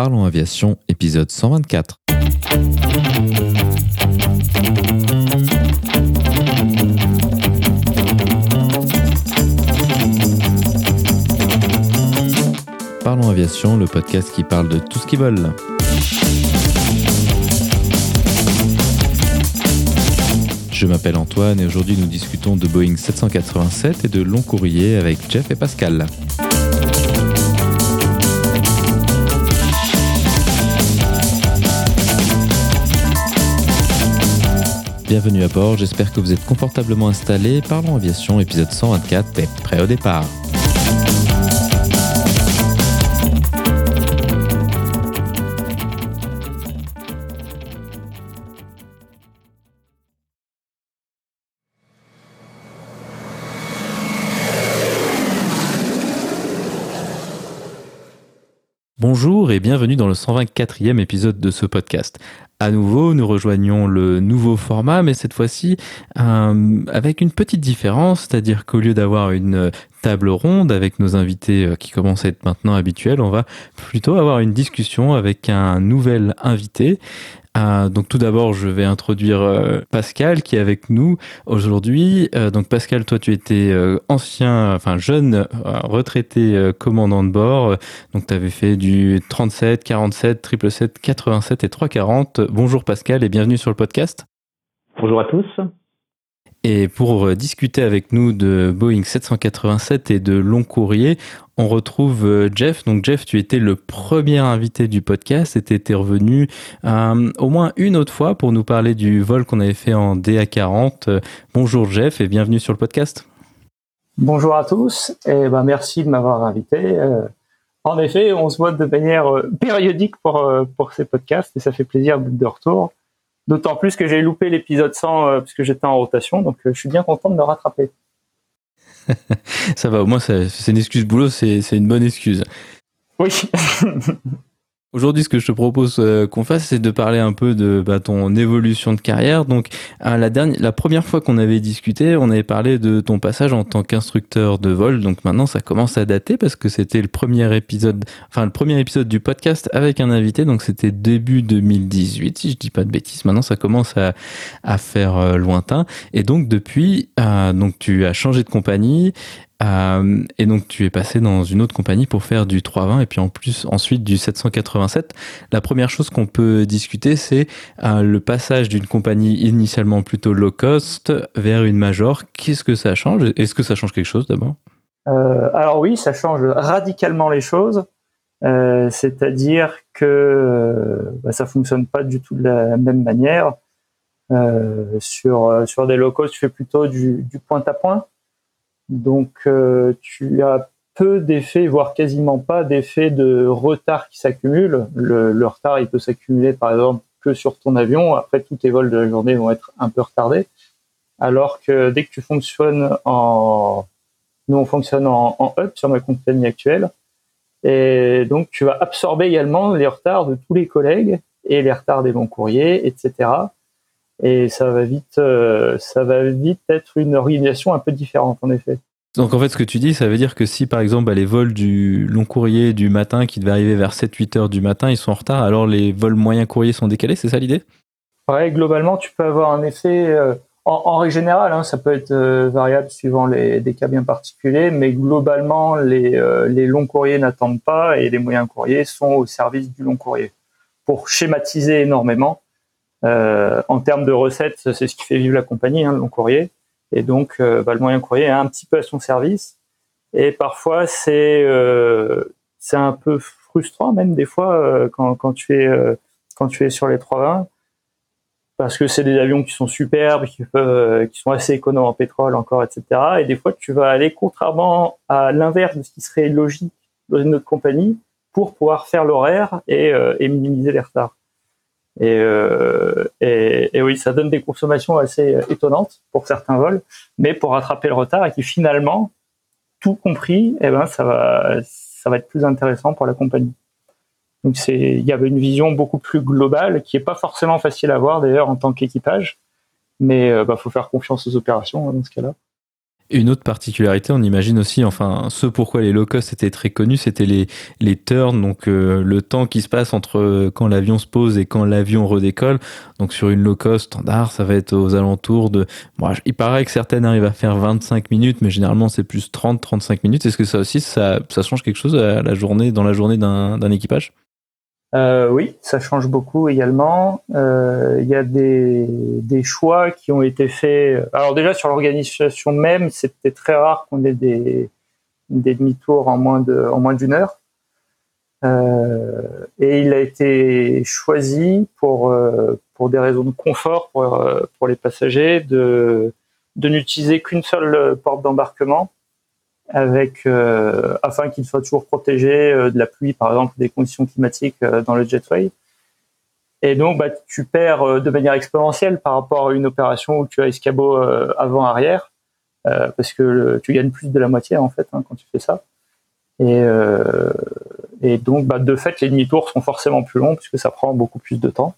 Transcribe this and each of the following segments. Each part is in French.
Parlons Aviation, épisode 124. Parlons Aviation, le podcast qui parle de tout ce qui vole. Je m'appelle Antoine et aujourd'hui nous discutons de Boeing 787 et de long courrier avec Jeff et Pascal. Bienvenue à bord, j'espère que vous êtes confortablement installés. Parlons Aviation, épisode 124 est prêt au départ. Bonjour et bienvenue dans le 124e épisode de ce podcast. À nouveau, nous rejoignons le nouveau format, mais cette fois-ci euh, avec une petite différence, c'est-à-dire qu'au lieu d'avoir une table ronde avec nos invités euh, qui commencent à être maintenant habituels, on va plutôt avoir une discussion avec un nouvel invité. Euh, donc tout d'abord, je vais introduire euh, Pascal qui est avec nous aujourd'hui. Euh, donc Pascal, toi tu étais ancien, enfin jeune retraité commandant de bord. donc tu avais fait du 37, 47, 777, 87 et 340. Bonjour Pascal et bienvenue sur le podcast. Bonjour à tous. Et pour discuter avec nous de Boeing 787 et de long courrier, on retrouve euh, Jeff. Donc Jeff, tu étais le premier invité du podcast et tu étais revenu euh, au moins une autre fois pour nous parler du vol qu'on avait fait en DA40. bonjour Jeff et bienvenue sur le podcast. Bonjour à tous et ben merci de m'avoir invité. Euh, en effet, on se voit de manière périodique pour, pour ces podcasts et ça fait plaisir de retour. D'autant plus que j'ai loupé l'épisode 100 euh, puisque j'étais en rotation, donc euh, je suis bien content de me rattraper. ça va, au moins c'est une excuse boulot, c'est une bonne excuse. Oui. Aujourd'hui, ce que je te propose euh, qu'on fasse, c'est de parler un peu de bah, ton évolution de carrière. Donc, la, dernière, la première fois qu'on avait discuté, on avait parlé de ton passage en tant qu'instructeur de vol. Donc maintenant, ça commence à dater parce que c'était le premier épisode, enfin le premier épisode du podcast avec un invité. Donc c'était début 2018, si je dis pas de bêtises. Maintenant, ça commence à, à faire euh, lointain. Et donc depuis, euh, donc tu as changé de compagnie. Euh, et donc tu es passé dans une autre compagnie pour faire du 320 et puis en plus ensuite du 787. La première chose qu'on peut discuter, c'est euh, le passage d'une compagnie initialement plutôt low cost vers une major. Qu'est-ce que ça change? Est-ce que ça change quelque chose d'abord? Euh, Alors oui, ça change radicalement les choses. C'est-à-dire que bah, ça fonctionne pas du tout de la même manière. sur sur des low cost, tu fais plutôt du, du point à point. Donc, euh, tu as peu d'effets, voire quasiment pas d'effets de retard qui s'accumulent. Le, retard, il peut s'accumuler, par exemple, que sur ton avion. Après, tous tes vols de la journée vont être un peu retardés. Alors que dès que tu fonctionnes en... Nous, on fonctionne en, en up sur ma compagnie actuelle. Et donc, tu vas absorber également les retards de tous les collègues et les retards des longs courriers, etc et ça va vite, euh, ça va vite être une organisation un peu différente en effet. Donc en fait, ce que tu dis, ça veut dire que si par exemple bah, les vols du long courrier du matin qui devaient arriver vers 7-8 heures du matin, ils sont en retard, alors les vols moyens courriers sont décalés, c'est ça l'idée? Ouais, globalement, tu peux avoir un effet, euh, en, règle générale, hein, ça peut être euh, variable suivant les, des cas bien particuliers, mais globalement, les, les longs courriers n'attendent pas et les moyens courriers sont au service du long courrier. Pour schématiser énormément, euh, en termes de recettes, c'est ce qui fait vivre la compagnie, hein, le long courrier. Et donc, euh, bah, le moyen courrier est un petit peu à son service. Et parfois, c'est euh, un peu frustrant, même des fois, quand, quand tu es quand tu es sur les 320, parce que c'est des avions qui sont superbes, qui peuvent, qui sont assez économes en pétrole encore, etc. Et des fois, tu vas aller contrairement à l'inverse de ce qui serait logique dans une autre compagnie pour pouvoir faire l'horaire et, et minimiser les retards. Euh, et, et, oui, ça donne des consommations assez étonnantes pour certains vols, mais pour rattraper le retard et qui finalement, tout compris, eh ben ça va, ça va être plus intéressant pour la compagnie. Donc c'est, il y avait une vision beaucoup plus globale qui est pas forcément facile à voir d'ailleurs en tant qu'équipage, mais euh, bah, faut faire confiance aux opérations hein, dans ce cas-là. Une autre particularité, on imagine aussi, enfin, ce pourquoi les low cost étaient très connus, c'était les, les turns, donc euh, le temps qui se passe entre euh, quand l'avion se pose et quand l'avion redécolle. Donc sur une low cost standard, ça va être aux alentours de... Bon, il paraît que certaines arrivent à faire 25 minutes, mais généralement c'est plus 30-35 minutes. Est-ce que ça aussi, ça, ça change quelque chose à la journée, dans la journée d'un équipage? Euh, oui, ça change beaucoup également. Euh, il y a des, des, choix qui ont été faits. Alors déjà sur l'organisation même, c'était très rare qu'on ait des, des demi-tours en moins de en moins d'une heure. Euh, et il a été choisi pour euh, pour des raisons de confort pour pour les passagers de de n'utiliser qu'une seule porte d'embarquement avec euh, afin qu'il soit toujours protégé euh, de la pluie, par exemple, des conditions climatiques euh, dans le jetway. Et donc, bah, tu perds de manière exponentielle par rapport à une opération où tu as escabeau avant-arrière, parce que tu gagnes plus de la moitié en fait hein, quand tu fais ça. Et, donc, bah, de fait, les demi-tours sont forcément plus longs puisque ça prend beaucoup plus de temps.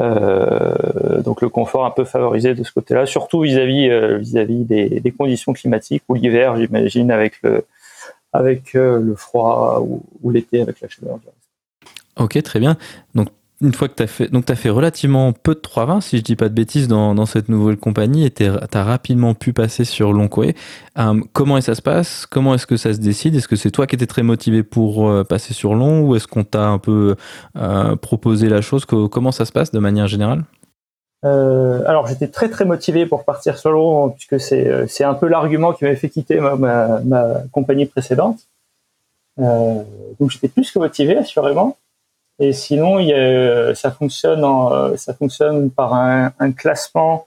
Euh, donc le confort un peu favorisé de ce côté-là, surtout vis-à-vis euh, vis-à-vis des, conditions climatiques ou l'hiver, j'imagine, avec le avec euh, le froid ou, l'été avec la chaleur. Ok, très bien. Une fois que tu as fait, donc tu as fait relativement peu de 320, si je dis pas de bêtises, dans, cette nouvelle compagnie, et tu as rapidement pu passer sur long courrier. Euh, comment ça se passe? Comment est-ce que ça se décide? Est-ce que c'est toi qui étais très motivé pour euh, passer sur long ou est-ce qu'on t'a un peu euh, proposé la chose? Comment ça se passe de manière générale? Alors j'étais très très motivé pour partir sur long puisque c'est c'est un peu l'argument qui m'avait fait quitter ma, compagnie précédente. Donc j'étais plus que motivé assurément. Et sinon, y a, ça fonctionne par un, classement,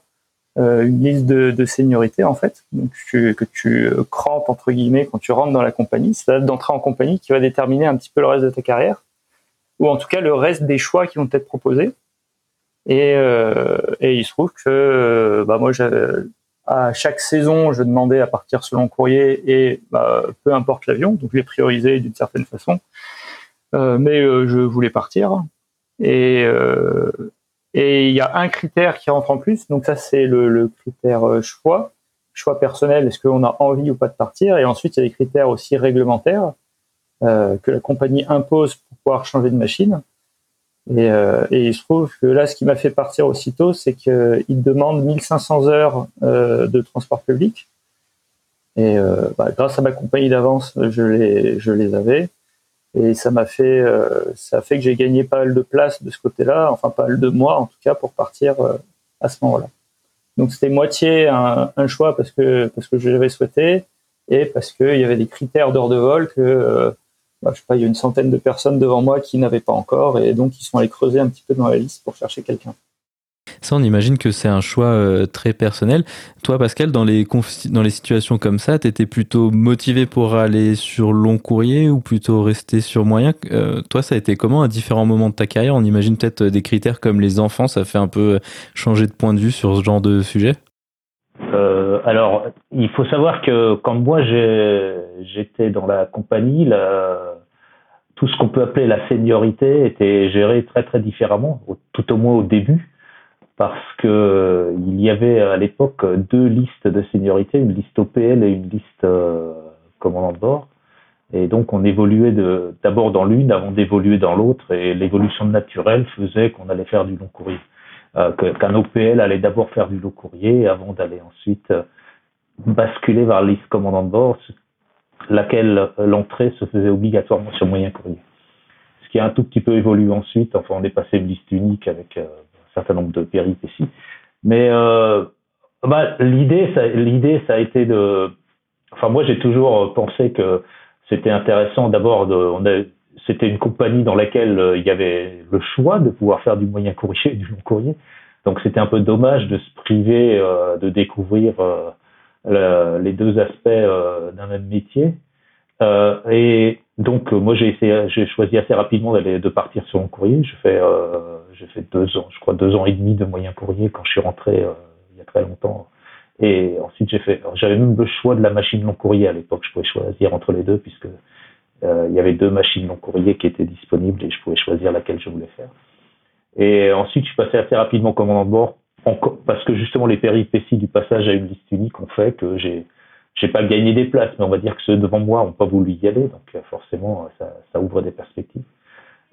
euh, une liste de, de seniorité en fait, donc tu, que tu crampes entre guillemets quand tu rentres dans la compagnie. C'est la date d'entrée en compagnie qui va déterminer un petit peu le reste de ta carrière, ou en tout cas le reste des choix qui vont être proposés. Et, euh, il se trouve que bah moi, à chaque saison, je demandais à partir selon courrier et bah, peu importe l'avion, donc je l'ai priorisé d'une certaine façon. Euh, mais euh, je voulais partir. Et euh, et il y a un critère qui rentre en plus. Donc ça, c'est le, le, critère choix, choix personnel. Est-ce qu'on a envie ou pas de partir? Et ensuite, il y a des critères aussi réglementaires euh, que la compagnie impose pour pouvoir changer de machine. Et, euh, et il se trouve que là, ce qui m'a fait partir aussitôt, c'est qu'il demande 1500 heures euh, de transport public. Et bah, grâce à ma compagnie d'avance, je les, je les avais et ça m'a fait euh, ça a fait que j'ai gagné pas mal de place de ce côté-là enfin pas mal de mois en tout cas pour partir euh, à ce moment-là. Donc c'était moitié un, un, choix parce que parce que je l'avais souhaité et parce qu'il y avait des critères d'heure de vol que euh, bah, je sais pas il y a une centaine de personnes devant moi qui n'avaient pas encore et donc ils sont allés creuser un petit peu dans la liste pour chercher quelqu'un ça, on imagine que c'est un choix euh, très personnel. Toi, Pascal, dans les, dans les situations comme ça, tu étais plutôt motivé pour aller sur long courrier ou plutôt rester sur moyen? Euh, Toi, ça a été comment à différents moments de ta carrière? On imagine peut-être des critères comme les enfants, ça fait un peu changer de point de vue sur ce genre de sujet. Euh, alors, il faut savoir que quand moi j'étais dans la compagnie, la, tout ce qu'on peut appeler la seniorité était géré très très différemment, tout au moins au début parce que euh, il y avait à l'époque deux listes de seniorité, une liste OPL et une liste euh, commandant de bord. Et donc on évoluait d'abord dans l'une avant d'évoluer dans l'autre, et l'évolution naturelle faisait qu'on allait faire du long courrier. Euh, Qu'un OPL allait d'abord faire du long courrier avant d'aller ensuite euh, basculer vers la liste commandant de bord, laquelle l'entrée se faisait obligatoirement sur moyen courrier. Ce qui a un tout petit peu évolué ensuite, enfin on est passé de liste unique avec certain nombre de péripéties. Mais euh, bah, l'idée, ça, l'idée, ça a été de. Enfin, moi, j'ai toujours pensé que c'était intéressant. D'abord, de, on a, c'était une compagnie dans laquelle euh, il y avait le choix de pouvoir faire du moyen courrier et du long courrier. Donc, c'était un peu dommage de se priver euh, de découvrir euh, les deux aspects euh, d'un même métier. Euh, et donc, moi, j'ai essayé, j'ai choisi assez rapidement d'aller, de partir sur mon courrier. Je fais, euh, j'ai fait deux ans, je crois deux ans et demi de moyen courrier quand je suis rentré euh, il y a très longtemps. Et ensuite, j'ai fait, j'avais même le choix de la machine long courrier à l'époque. Je pouvais choisir entre les deux puisque euh, il y avait deux machines long courrier qui étaient disponibles et je pouvais choisir laquelle je voulais faire. Et ensuite, je suis passé assez rapidement commandant de bord parce que justement les péripéties du passage à une liste unique ont fait que j'ai j'ai pas gagné des places, mais on va dire que ceux devant moi ont pas voulu y aller, donc forcément, ça, ça ouvre des perspectives.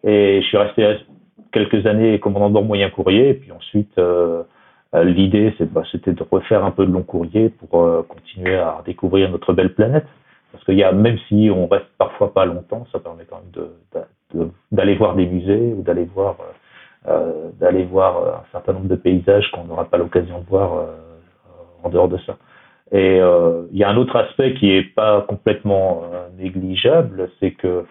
Et je suis resté quelques années commandant de moyen courrier, et puis ensuite, euh, l'idée, bah, c'était de refaire un peu de long courrier pour euh, continuer à découvrir notre belle planète. Parce qu'il y a, même si on reste parfois pas longtemps, ça permet quand même d'aller voir des musées ou d'aller voir, euh, d'aller voir un certain nombre de paysages qu'on n'aura pas l'occasion de voir en dehors de ça. Et il y a un autre aspect qui est pas complètement négligeable, c'est que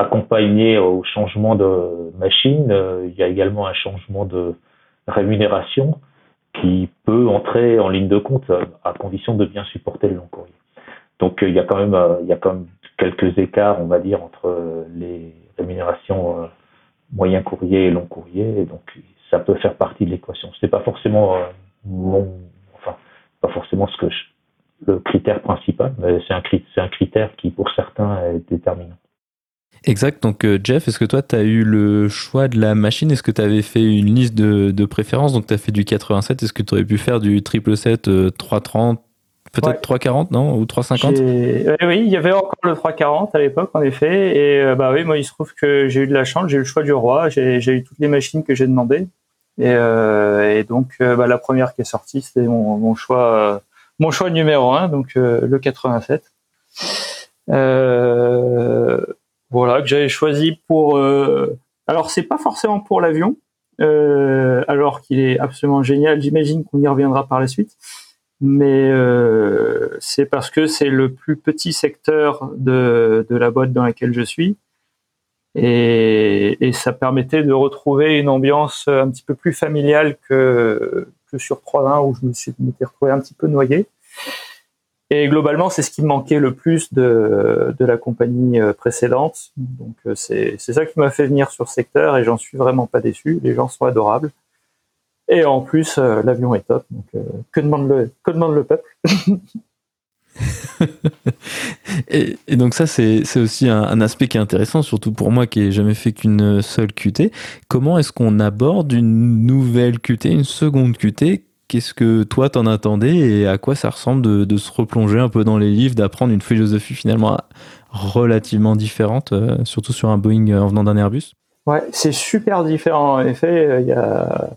accompagné au changement de machine, euh, il y a également un changement de rémunération qui peut entrer en ligne de compte euh, à condition de bien supporter le long courrier. Donc euh, il y a quand même il y a quand même quelques écarts, on va dire, entre les rémunérations moyen courrier et long courrier, et donc ça peut faire partie de l'équation. C'est pas forcément mon, pas forcément ce que le critère principal, mais c'est un, un critère qui pour certains est déterminant. Exact. Donc, euh, Jeff, est-ce que toi, tu as eu le choix de la machine? Est-ce que tu avais fait une liste de, de préférences? Donc, tu as fait du 87. Est-ce que tu aurais pu faire du triple 7 330 Peut-être 340, non? Ou 350 Oui, il y avait encore le 340 à l'époque, en effet. Et euh, bah oui, moi, il se trouve que j'ai eu de la chance, j'ai eu le choix du roi, j'ai eu toutes les machines que j'ai demandées. Et, euh, et donc, euh, bah, la première qui est sortie, c'était mon, choix, mon choix numéro un, donc le 87. Euh, voilà que j'avais choisi pour. Euh... Alors c'est pas forcément pour l'avion, euh, alors qu'il est absolument génial. J'imagine qu'on y reviendra par la suite, mais euh, c'est parce que c'est le plus petit secteur de, de la boîte dans laquelle je suis. Et, ça permettait de retrouver une ambiance un petit peu plus familiale que, que sur 3.1 où je me suis retrouvé un petit peu noyé. Et globalement, c'est ce qui me manquait le plus de, de la compagnie euh, précédente. Donc euh, c'est ça qui m'a fait venir sur secteur et j'en suis vraiment pas déçu. Les gens sont adorables. Et en plus, euh, l'avion est top. Donc que, demande le, que demande le peuple? et, donc ça, c'est aussi un, un, aspect qui est intéressant, surtout pour moi qui n'ai jamais fait qu'une seule QT. Comment est-ce qu'on aborde une nouvelle QT, une seconde QT Qu'est-ce que toi t'en attendais et à quoi ça ressemble de, se replonger un peu dans les livres, d'apprendre une philosophie finalement relativement différente, euh, surtout sur un Boeing euh, en venant d'un Airbus? Ouais, c'est super différent. En effet, euh, il y a.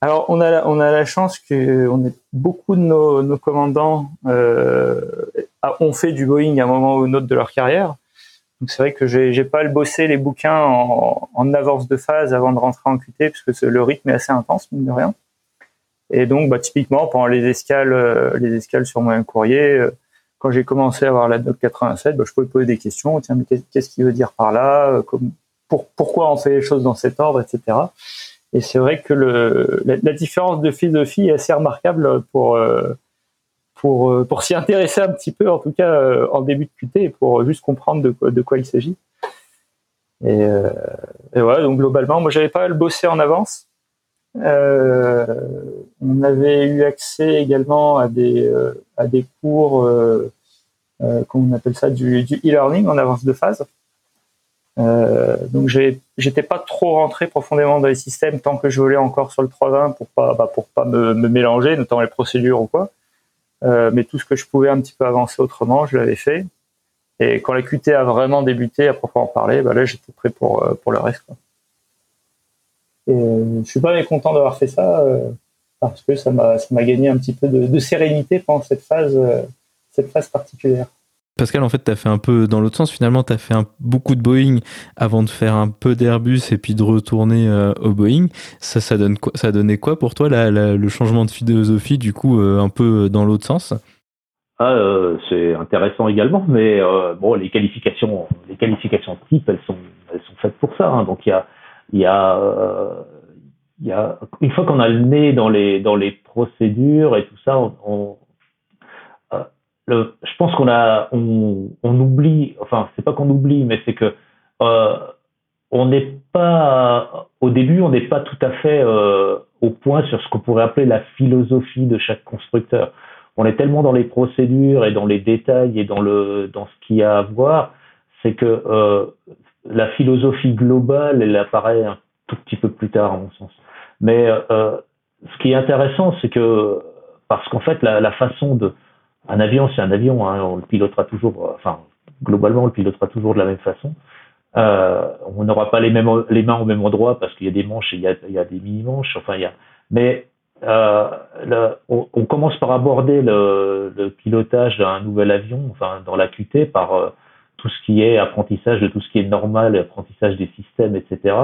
Alors, on a la, on a la chance que on est beaucoup de nos, commandants euh, ont fait du Boeing à un moment ou un autre de leur carrière. Donc c'est vrai que j'ai, j'ai pas le bossé les bouquins en, en, avance de phase avant de rentrer en QT parce que le rythme est assez intense mine de rien. Et donc, bah, typiquement, pendant les escales, euh, les escales sur moyen courrier, euh, quand j'ai commencé à avoir la Doc 87, bah, je pouvais poser des questions. Tiens, mais qu'est-ce qu'il veut dire par là? Euh, comme, pour, Pourquoi on fait les choses dans cet ordre, etc. Et c'est vrai que le, la, différence de philosophie est assez remarquable pour pour pour s'y intéresser un petit peu, en tout cas en début de QT, pour juste comprendre de quoi, de il s'agit. Et, et voilà, donc globalement, moi j'avais pas le bosser en avance. Euh, on avait eu accès également à des, euh, à des cours, euh, on appelle ça, du, e-learning en avance de phase. Donc j'étais pas trop rentré profondément dans les systèmes tant que je voulais encore sur le 3.20 pour pas bah, pour pas me, mélanger, notamment les procédures ou quoi. mais tout ce que je pouvais un petit peu avancer autrement, je l'avais fait. Et quand la QT a vraiment débuté à proprement parler, bah là j'étais prêt pour pour le reste. Quoi. Et euh, je suis pas mécontent d'avoir fait ça euh, parce que ça m'a ça m'a gagné un petit peu de, de, sérénité pendant cette phase euh, cette phase particulière. Pascal, en fait, tu as fait un peu dans l'autre sens. Finalement, tu as fait un, beaucoup de Boeing avant de faire un peu d'Airbus et puis de retourner au Boeing. Ça, ça, donne quoi, ça donnait quoi pour toi, le changement de philosophie, du coup, un peu dans l'autre sens? Ah, euh, C'est intéressant également, mais euh, bon, les qualifications, les qualifications type, elles sont, faites pour ça. Hein. Donc, il y a, y a, euh, y a une fois qu'on a le nez dans les dans les procédures et tout ça, on, euh, je pense qu'on a on, oublie, enfin c'est pas qu'on oublie, mais c'est que euh, on n'est pas au début, on n'est pas tout à fait euh, au point sur ce qu'on pourrait appeler la philosophie de chaque constructeur. On est tellement dans les procédures et dans les détails et dans le dans ce qu'il y a à voir, c'est que euh, la philosophie globale, elle apparaît un tout petit peu plus tard, à mon sens. Mais euh, ce qui est intéressant, c'est que parce qu'en fait, la, la, façon de un avion, c'est un avion, hein, on le pilotera toujours, enfin, globalement, on le pilotera toujours de la même façon. Euh, on n'aura pas les mêmes les mains au même endroit parce qu'il y a des manches et il y a, il y a des mini manches. Enfin, il y a, mais euh, on, commence par aborder le, pilotage d'un nouvel avion, enfin dans la QT, par euh, tout ce qui est apprentissage de tout ce qui est normal, apprentissage des systèmes, etc.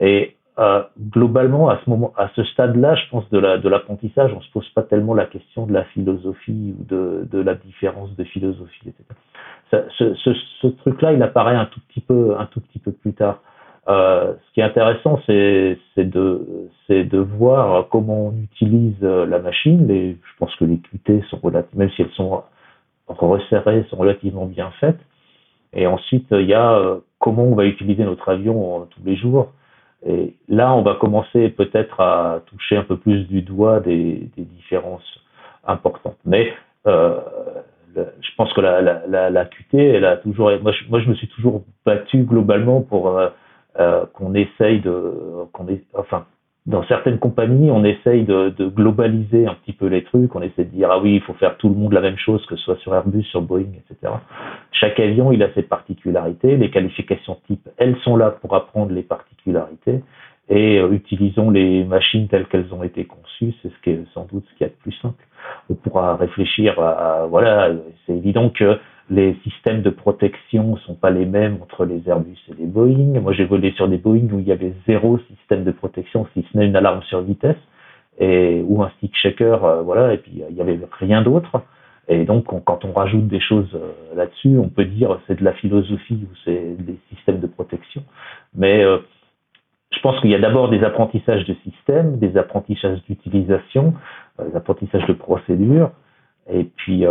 Et euh, globalement, à ce moment, à ce stade-là, je pense de la de l'apprentissage, on se pose pas tellement la question de la philosophie ou de, de la différence de philosophie, etc. ce, ce, ce truc-là, il apparaît un tout petit peu un tout petit peu plus tard. Euh, ce qui est intéressant, c'est de, de voir comment on utilise la machine. Et je pense que les QT sont même si elles sont resserrées, sont relativement bien faites. Et ensuite, il y a euh, comment on va utiliser notre avion euh, tous les jours. Et là, on va commencer peut-être à toucher un peu plus du doigt des, différences importantes. Mais euh, je pense que la, la, QT, elle a toujours. Moi je, me suis toujours battu globalement pour euh, euh qu'on essaye de, qu'on enfin, dans certaines compagnies, on essaye de, de, globaliser un petit peu les trucs. On essaie de dire ah oui, il faut faire tout le monde la même chose, que ce soit sur Airbus, sur Boeing, etc. Chaque avion, il a ses particularités. Les qualifications type, elles sont là pour apprendre les particularités et euh, utilisons les machines telles qu'elles ont été conçues. C'est ce qui est sans doute ce qui est le plus simple. On pourra réfléchir à, voilà, c'est évident que les systèmes de protection sont pas les mêmes entre les Airbus et les Boeing. Moi, j'ai volé sur des Boeing où il y avait zéro système de protection, si ce n'est une alarme sur vitesse et ou un stick shaker, euh, voilà. Et puis il y avait rien d'autre. Et donc, quand on rajoute des choses euh, là-dessus, on peut dire c'est de la philosophie ou c'est des systèmes de protection. Mais euh, je pense qu'il y a d'abord des apprentissages de systèmes, des apprentissages d'utilisation, des apprentissages de procédures, et puis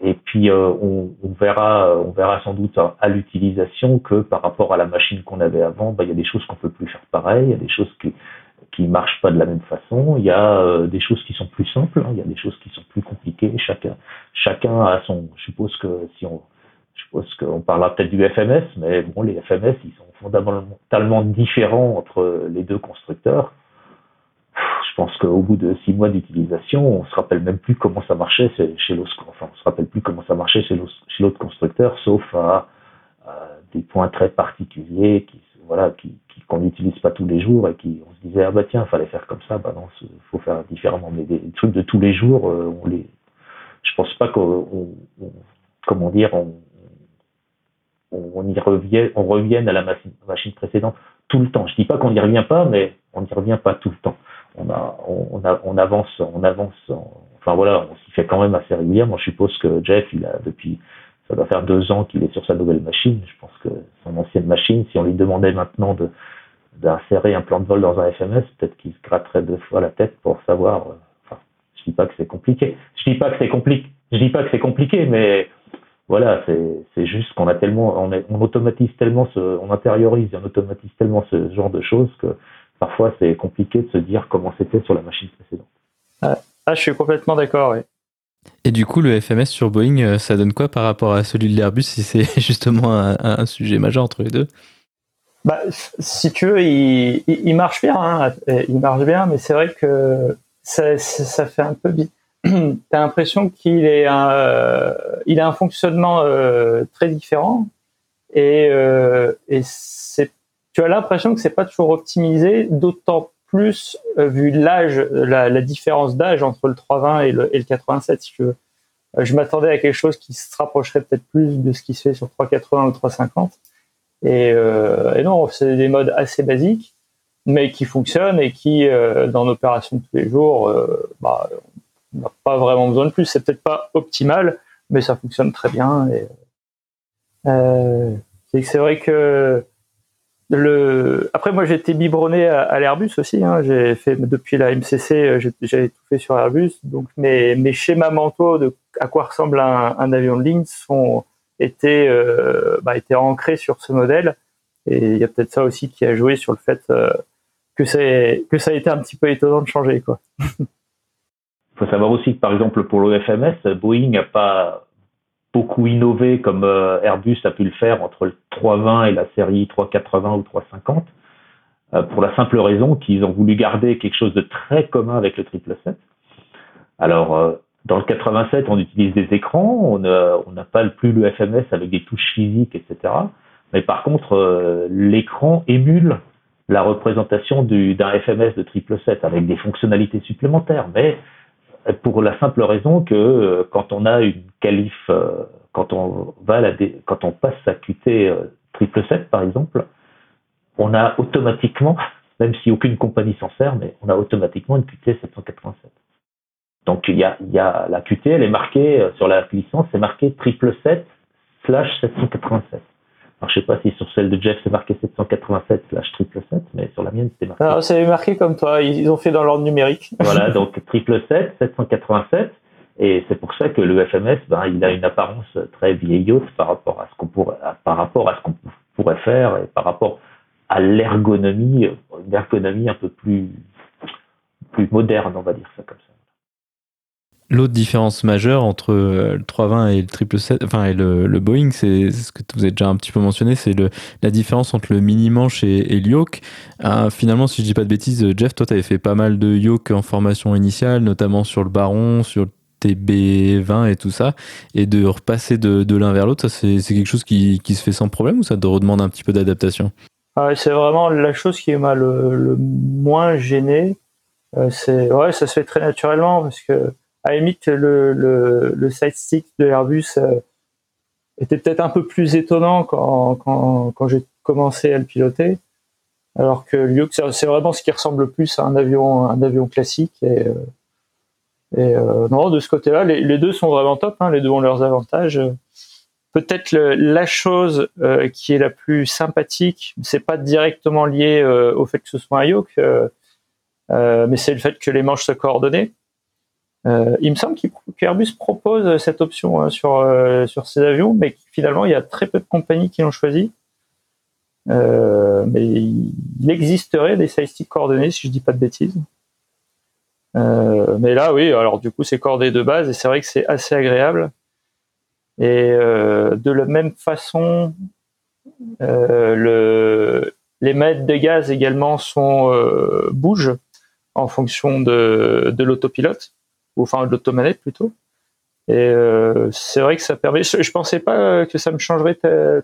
et puis euh, on, on, verra, on verra sans doute à, l'utilisation que par rapport à la machine qu'on avait avant, bah, il y a des choses qu'on peut plus faire pareil, il y a des choses qui qui marchent pas de la même façon, il y a euh, des choses qui sont plus simples, hein, il y a des choses qui sont plus compliquées. Chacun chacun a son. Je suppose que si on je suppose qu'on parlera peut-être du FMS, mais bon, les FMS, ils sont fondamentalement différents entre les deux constructeurs je pense qu'au bout de six mois d'utilisation, on se rappelle même plus comment ça marchait chez l'autre, enfin, on se rappelle plus comment ça marchait chez l'autre constructeur, sauf à, des points très particuliers voilà, qu'on n'utilise pas tous les jours et qui, on se disait, ah bah tiens, fallait faire comme ça, bah non, faut faire différemment. Mais des trucs de tous les jours, euh, on les, je pense pas qu'on, comment dire, on, on y revient, on revienne à la machine, précédente tout le temps. Je dis pas qu'on n'y revient pas, mais on n'y revient pas tout le temps on avance, on avance. enfin voilà, on s'y fait quand même assez régulièrement. Je suppose que Jeff, il a depuis, ça doit faire deux ans qu'il est sur sa nouvelle machine. Je pense que son ancienne machine, si on lui demandait maintenant de d'insérer un plan de vol dans un FMS, peut-être qu'il se gratterait deux fois la tête pour savoir. Euh, enfin, je dis pas que c'est compliqué. Je dis pas que c'est compliqué. Je dis pas que c'est compliqué, mais voilà, c'est juste qu'on a tellement, on, on automatise tellement, ce, on intériorise, on automatise tellement ce genre de choses que parfois c'est compliqué de se dire comment c'était sur la machine précédente. Ah, je suis complètement d'accord, oui. Et du coup, le FMS sur Boeing, euh, ça donne quoi par rapport à celui de l'Airbus si c'est justement un, sujet majeur entre les deux? Bah, Si tu veux, il, marche bien, hein. il marche bien, mais c'est vrai que ça, fait un peu. tu as l'impression qu'il est un, euh, il a un fonctionnement euh, très différent et, et c'est tu as l'impression que c'est pas toujours optimisé, d'autant plus euh, vu l'âge, la, la, différence d'âge entre le 320 et le, et le 87. Si je, je m'attendais à quelque chose qui se rapprocherait peut-être plus de ce qui se fait sur 380 ou 350. Et, euh, et non, c'est des modes assez basiques, mais qui fonctionnent et qui, euh, dans l'opération de tous les jours, euh, bah, on n'a pas vraiment besoin de plus. C'est peut-être pas optimal, mais ça fonctionne très bien. Et, euh, c'est vrai que le... Après, moi, j'ai été biberonné à, l'Airbus aussi. Hein. J'ai fait depuis la MCC, euh, j'avais tout fait sur Airbus. Donc, mes, mes schémas mentaux de à quoi ressemble un, avion de ligne sont étaient, euh, bah, étaient ancrés sur ce modèle. Et il y a peut-être ça aussi qui a joué sur le fait que que ça a été un petit peu étonnant de changer, quoi. Il faut savoir aussi que, par exemple, pour le FMS, Boeing n'a pas beaucoup innové comme euh, Airbus a pu le faire entre le 320 et la série 380 ou 350, euh, pour la simple raison qu'ils ont voulu garder quelque chose de très commun avec le 777. Alors, euh, dans le 87, on utilise des écrans, on n'a pas plus le FMS avec des touches physiques, etc. Mais par contre, l'écran émule la représentation d'un FMS de triple 7 avec des fonctionnalités supplémentaires. Mais pour la simple raison que euh, quand on a une qualif, euh, quand on va la quand on passe sa QT triple 7 par exemple, on a automatiquement, même si aucune compagnie s'en sert, mais on a automatiquement une QT 787. Donc il y a, y a la QT, elle est marquée euh, sur la licence, c'est marqué triple 7 slash 787. Alors je sais pas si sur celle de Jeff c'est marqué 787 slash triple 7, mais sur la mienne c'était marqué. Alors c'est marqué comme toi, ils ont fait dans l'ordre numérique. voilà, donc triple 7, 787. Et c'est pour ça que le FMS, ben, il a une apparence très vieillotte par rapport à ce qu'on pourrait, par rapport à ce qu'on pourrait faire et par rapport à l'ergonomie, une ergonomie un peu plus, plus moderne, on va dire ça comme ça. L'autre différence majeure entre euh, le 320 et le 777, enfin et le, le Boeing, c'est ce que vous avez déjà un petit peu mentionné, c'est la différence entre le mini manche et, le yoke. Euh, finalement, si je dis pas de bêtises, Jeff, toi, tu avais fait pas mal de yoke en formation initiale, notamment sur le Baron, sur le TB20 et tout ça, et de repasser de, de l'un vers l'autre, c'est quelque chose qui, qui, se fait sans problème ou ça te redemande un petit peu d'adaptation? Ah, C'est vraiment la chose qui m'a le, le, moins gêné. Euh, ouais, ça se fait très naturellement parce que à la le, le, le side stick de Airbus euh, était peut-être un peu plus étonnant quand, quand, quand j'ai commencé à le piloter. Alors que le c'est vraiment ce qui ressemble le plus à un avion, un avion classique. Et, euh, euh, non, de ce côté-là, les, deux sont vraiment top. Hein, les deux ont leurs avantages. Peut-être la chose qui est la plus sympathique, c'est pas directement lié au fait que ce soit un yoke, mais c'est le fait que les manches soient coordonnées. Euh, il me semble qu'Airbus propose cette option hein, sur, euh, sur ces avions, mais finalement, il y a très peu de compagnies qui l'ont choisi. Euh, mais il existerait des side coordonnées, si je dis pas de bêtises. mais là, oui, alors du coup, c'est coordonné de base, et c'est vrai que c'est assez agréable. Et de la même façon, le, les maîtres de gaz également sont bougent en fonction de l'autopilote ou enfin de l'automanette plutôt. Et euh, c'est vrai que ça permet. Je, pensais pas que ça me changerait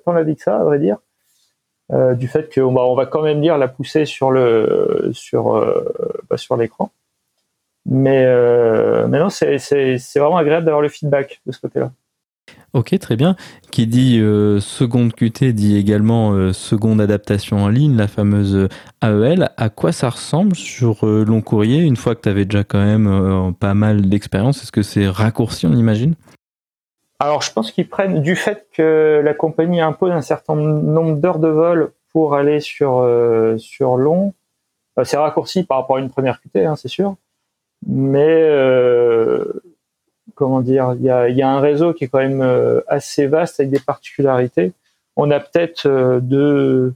tant la vie que ça, à vrai dire, euh, du fait qu'on bah, va quand même lire la poussée sur le sur euh, bah, sur l'écran. Mais mais non, c'est vraiment agréable d'avoir le feedback de ce côté-là. Ok, très bien. Qui dit euh, seconde QT dit également euh, seconde adaptation en ligne, la fameuse euh, AEL. À quoi ça ressemble sur long courrier une fois que tu avais déjà quand même pas mal d'expérience? Est-ce que c'est raccourci, on imagine? Alors, je pense qu'ils prennent du fait que la compagnie impose un certain nombre d'heures de vol pour aller sur, long. c'est raccourci par rapport à une première QT, hein, c'est sûr. Mais comment dire, il y a, un réseau qui est quand même euh, assez vaste avec des particularités. On a peut-être euh,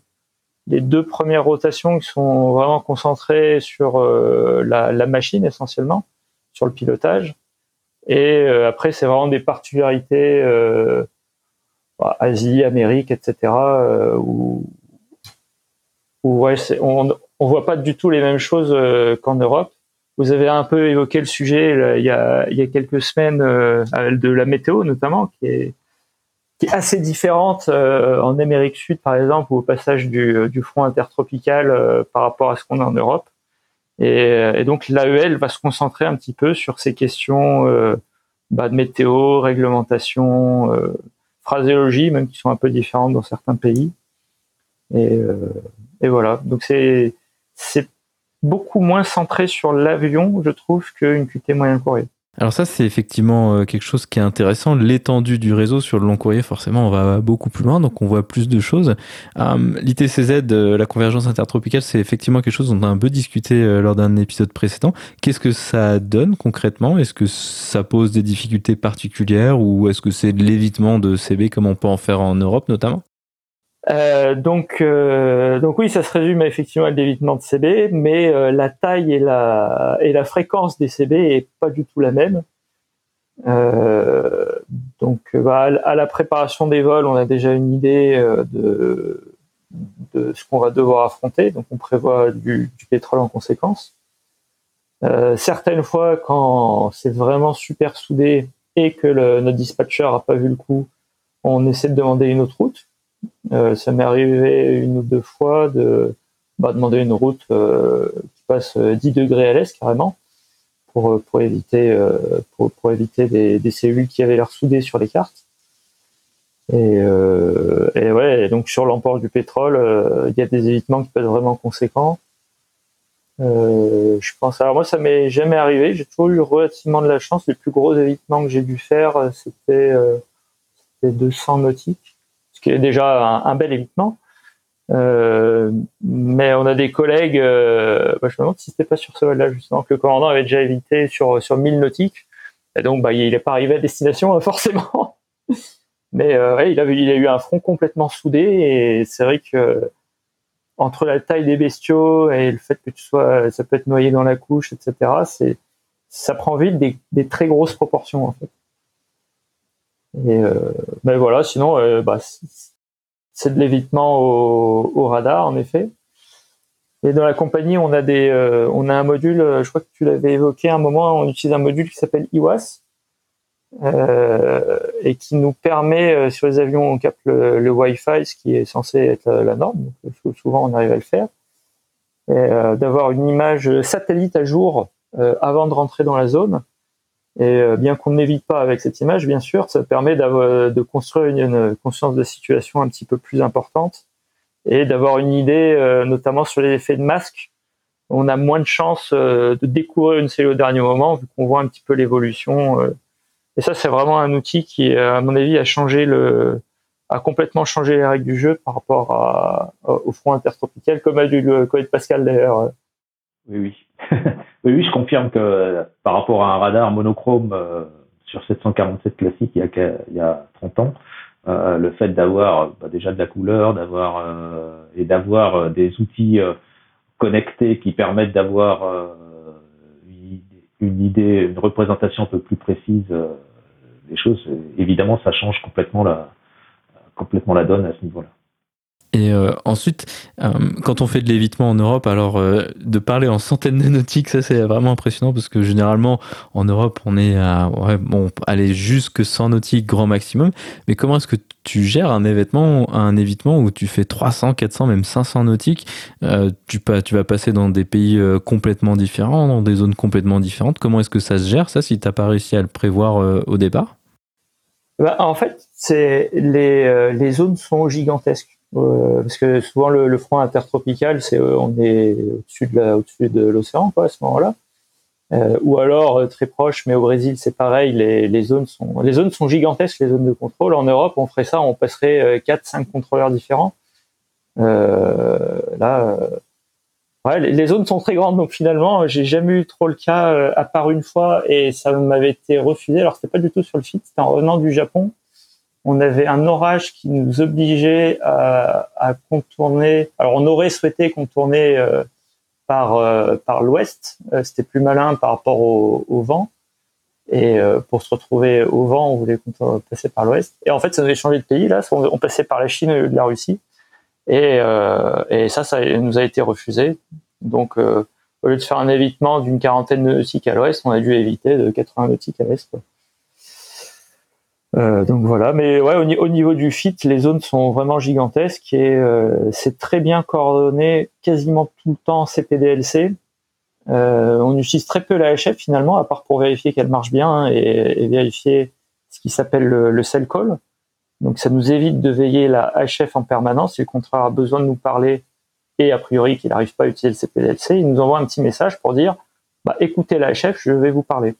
les deux premières rotations qui sont vraiment concentrées sur euh, la, machine essentiellement, sur le pilotage. Et après, c'est vraiment des particularités bah, Asie, Amérique, etc. où, on, on voit pas du tout les mêmes choses qu'en Europe. Vous avez un peu évoqué le sujet il, y a, il y a quelques semaines euh, de la météo notamment, qui est, qui est assez différente euh, en Amérique Sud par exemple, ou au passage du, du front intertropical euh, par rapport à ce qu'on a en Europe. Et, donc l'AEL va se concentrer un petit peu sur ces questions bah, de météo, réglementation, phraséologie, même qui sont un peu différentes dans certains pays. Et, voilà. Donc c'est beaucoup moins centré sur l'avion, je trouve, qu'une QT moyen courrier. Alors ça, c'est effectivement euh, quelque chose qui est intéressant. L'étendue du réseau sur le long courrier, forcément, on va beaucoup plus loin, donc on voit plus de choses. Euh, L'ITCZ, euh, la convergence intertropicale, c'est effectivement quelque chose dont on a un peu discuté lors d'un épisode précédent. Qu'est-ce que ça donne concrètement? Est-ce que ça pose des difficultés particulières ou est-ce que c'est de l'évitement de CB comme on peut en faire en Europe notamment? Euh, donc, euh, donc oui, ça se résume effectivement à le de CB, mais euh, la taille et la, et la fréquence des CB est pas du tout la même. donc, bah, à la préparation des vols, on a déjà une idée de, de ce qu'on va devoir affronter. Donc, on prévoit du, du pétrole en conséquence. certaines fois, quand c'est vraiment super soudé et que le, notre dispatcher a pas vu le coup, on essaie de demander une autre route. Ça m'est arrivé une ou deux fois de bah, demander une route qui passe 10 degrés à l'est carrément pour, éviter, des, cellules qui avaient l'air soudées sur les cartes. Et, euh, ouais, donc sur l'emport du pétrole, euh, il y a des évitements qui peuvent être vraiment conséquents. Euh, je pense. Alors moi, ça m'est jamais arrivé. J'ai toujours eu relativement de la chance. Les plus gros évitements que j'ai dû faire, euh, c'était euh, 200 nautiques, qui déjà un, bel évitement. Euh, mais on a des collègues. Euh, bah, je me demande si c'était pas sur ce vol-là justement que le commandant avait déjà évité sur sur 1000 nautiques. Et donc, bah, il n'est pas arrivé à destination forcément. Mais euh, il, a, eu un front complètement soudé et c'est vrai que entre la taille des bestiaux et le fait que ça peut être noyé dans la couche, etc. Ça prend vite des, des, très grosses proportions en fait. Et euh, ben voilà, sinon, euh, bah, c'est de l'évitement au, au, radar en effet. Et dans la compagnie, on a des, euh, on a un module, je crois que tu l'avais évoqué à un moment, on utilise un module qui s'appelle IWAS, euh, et qui nous permet euh, sur les avions on capte le, le, Wi-Fi, ce qui est censé être la, norme. Donc, souvent on arrive à le faire. Euh, d'avoir une image satellite à jour avant de rentrer dans la zone. Et bien qu'on n'évite pas avec cette image, bien sûr, ça permet de construire une, une, conscience de situation un petit peu plus importante et d'avoir une idée, notamment sur les effets de masque. On a moins de chances de découvrir une cellule au dernier moment vu qu'on voit un petit peu l'évolution et ça, c'est vraiment un outil qui, à mon avis, a changé le, a complètement changé les règles du jeu par rapport à, au front intertropical, comme a dû le connaître Pascal d'ailleurs. Oui, oui. oui, je confirme que par rapport à un radar monochrome euh, sur 747 classique il y a, il y a 30 ans, euh, le fait d'avoir bah, déjà de la couleur, d'avoir euh, et d'avoir euh, des outils euh, connectés qui permettent d'avoir une idée, une représentation un peu plus précise des choses, évidemment, ça change complètement la, complètement la donne à ce niveau-là. Et euh, ensuite, euh, quand on fait de l'évitement en Europe, alors euh, de parler en centaines de nautiques, ça c'est vraiment impressionnant parce que généralement en Europe on est à bon aller jusque 100 nautiques grand maximum. Mais comment est-ce que tu gères un évitement, un évitement où tu fais 300, 400, même 500 nautiques tu vas passer dans des pays complètement différents, dans des zones complètement différentes. Comment est-ce que ça se gère ça si t'as pas réussi à le prévoir au départ? Bah, En fait, c'est les, les zones sont gigantesques. Euh, parce que souvent le, front intertropical, c'est euh, on est au-dessus de l'océan quoi à ce moment-là. Euh, ou alors très proche, mais au Brésil c'est pareil, les, zones sont gigantesques, les zones de contrôle. En Europe, on ferait ça, on passerait quatre, cinq contrôleurs différents. là, ouais, les, zones sont très grandes, donc finalement, j'ai jamais eu trop le cas, à part une fois, et ça m'avait été refusé. Alors c'était pas du tout sur le fit, c'était en revenant du Japon on avait un orage qui nous obligeait à, contourner. Alors, on aurait souhaité contourner euh, par euh, par l'ouest. Euh, c'était plus malin par rapport au, vent. Et pour se retrouver au vent, on voulait passer par l'ouest. Et en fait, ça nous avait changé de pays. Là, on, passait par la Chine de la Russie. Et, et ça, ça nous a été refusé. Donc, au lieu de faire un évitement d'une quarantaine de nautiques à l'ouest, on a dû éviter de 80 nautiques à l'est. Euh, donc voilà, mais ouais, au, niveau du fit, les zones sont vraiment gigantesques et euh, c'est très bien coordonné, quasiment tout le temps CPDLC. Euh, on utilise très peu la HF finalement, à part pour vérifier qu'elle marche bien et, vérifier ce qui s'appelle le, le, cell call. Donc ça nous évite de veiller la HF en permanence. Si le contraire a besoin de nous parler et a priori qu'il n'arrive pas à utiliser le CPDLC, il nous envoie un petit message pour dire bah, écoutez la HF, je vais vous parler.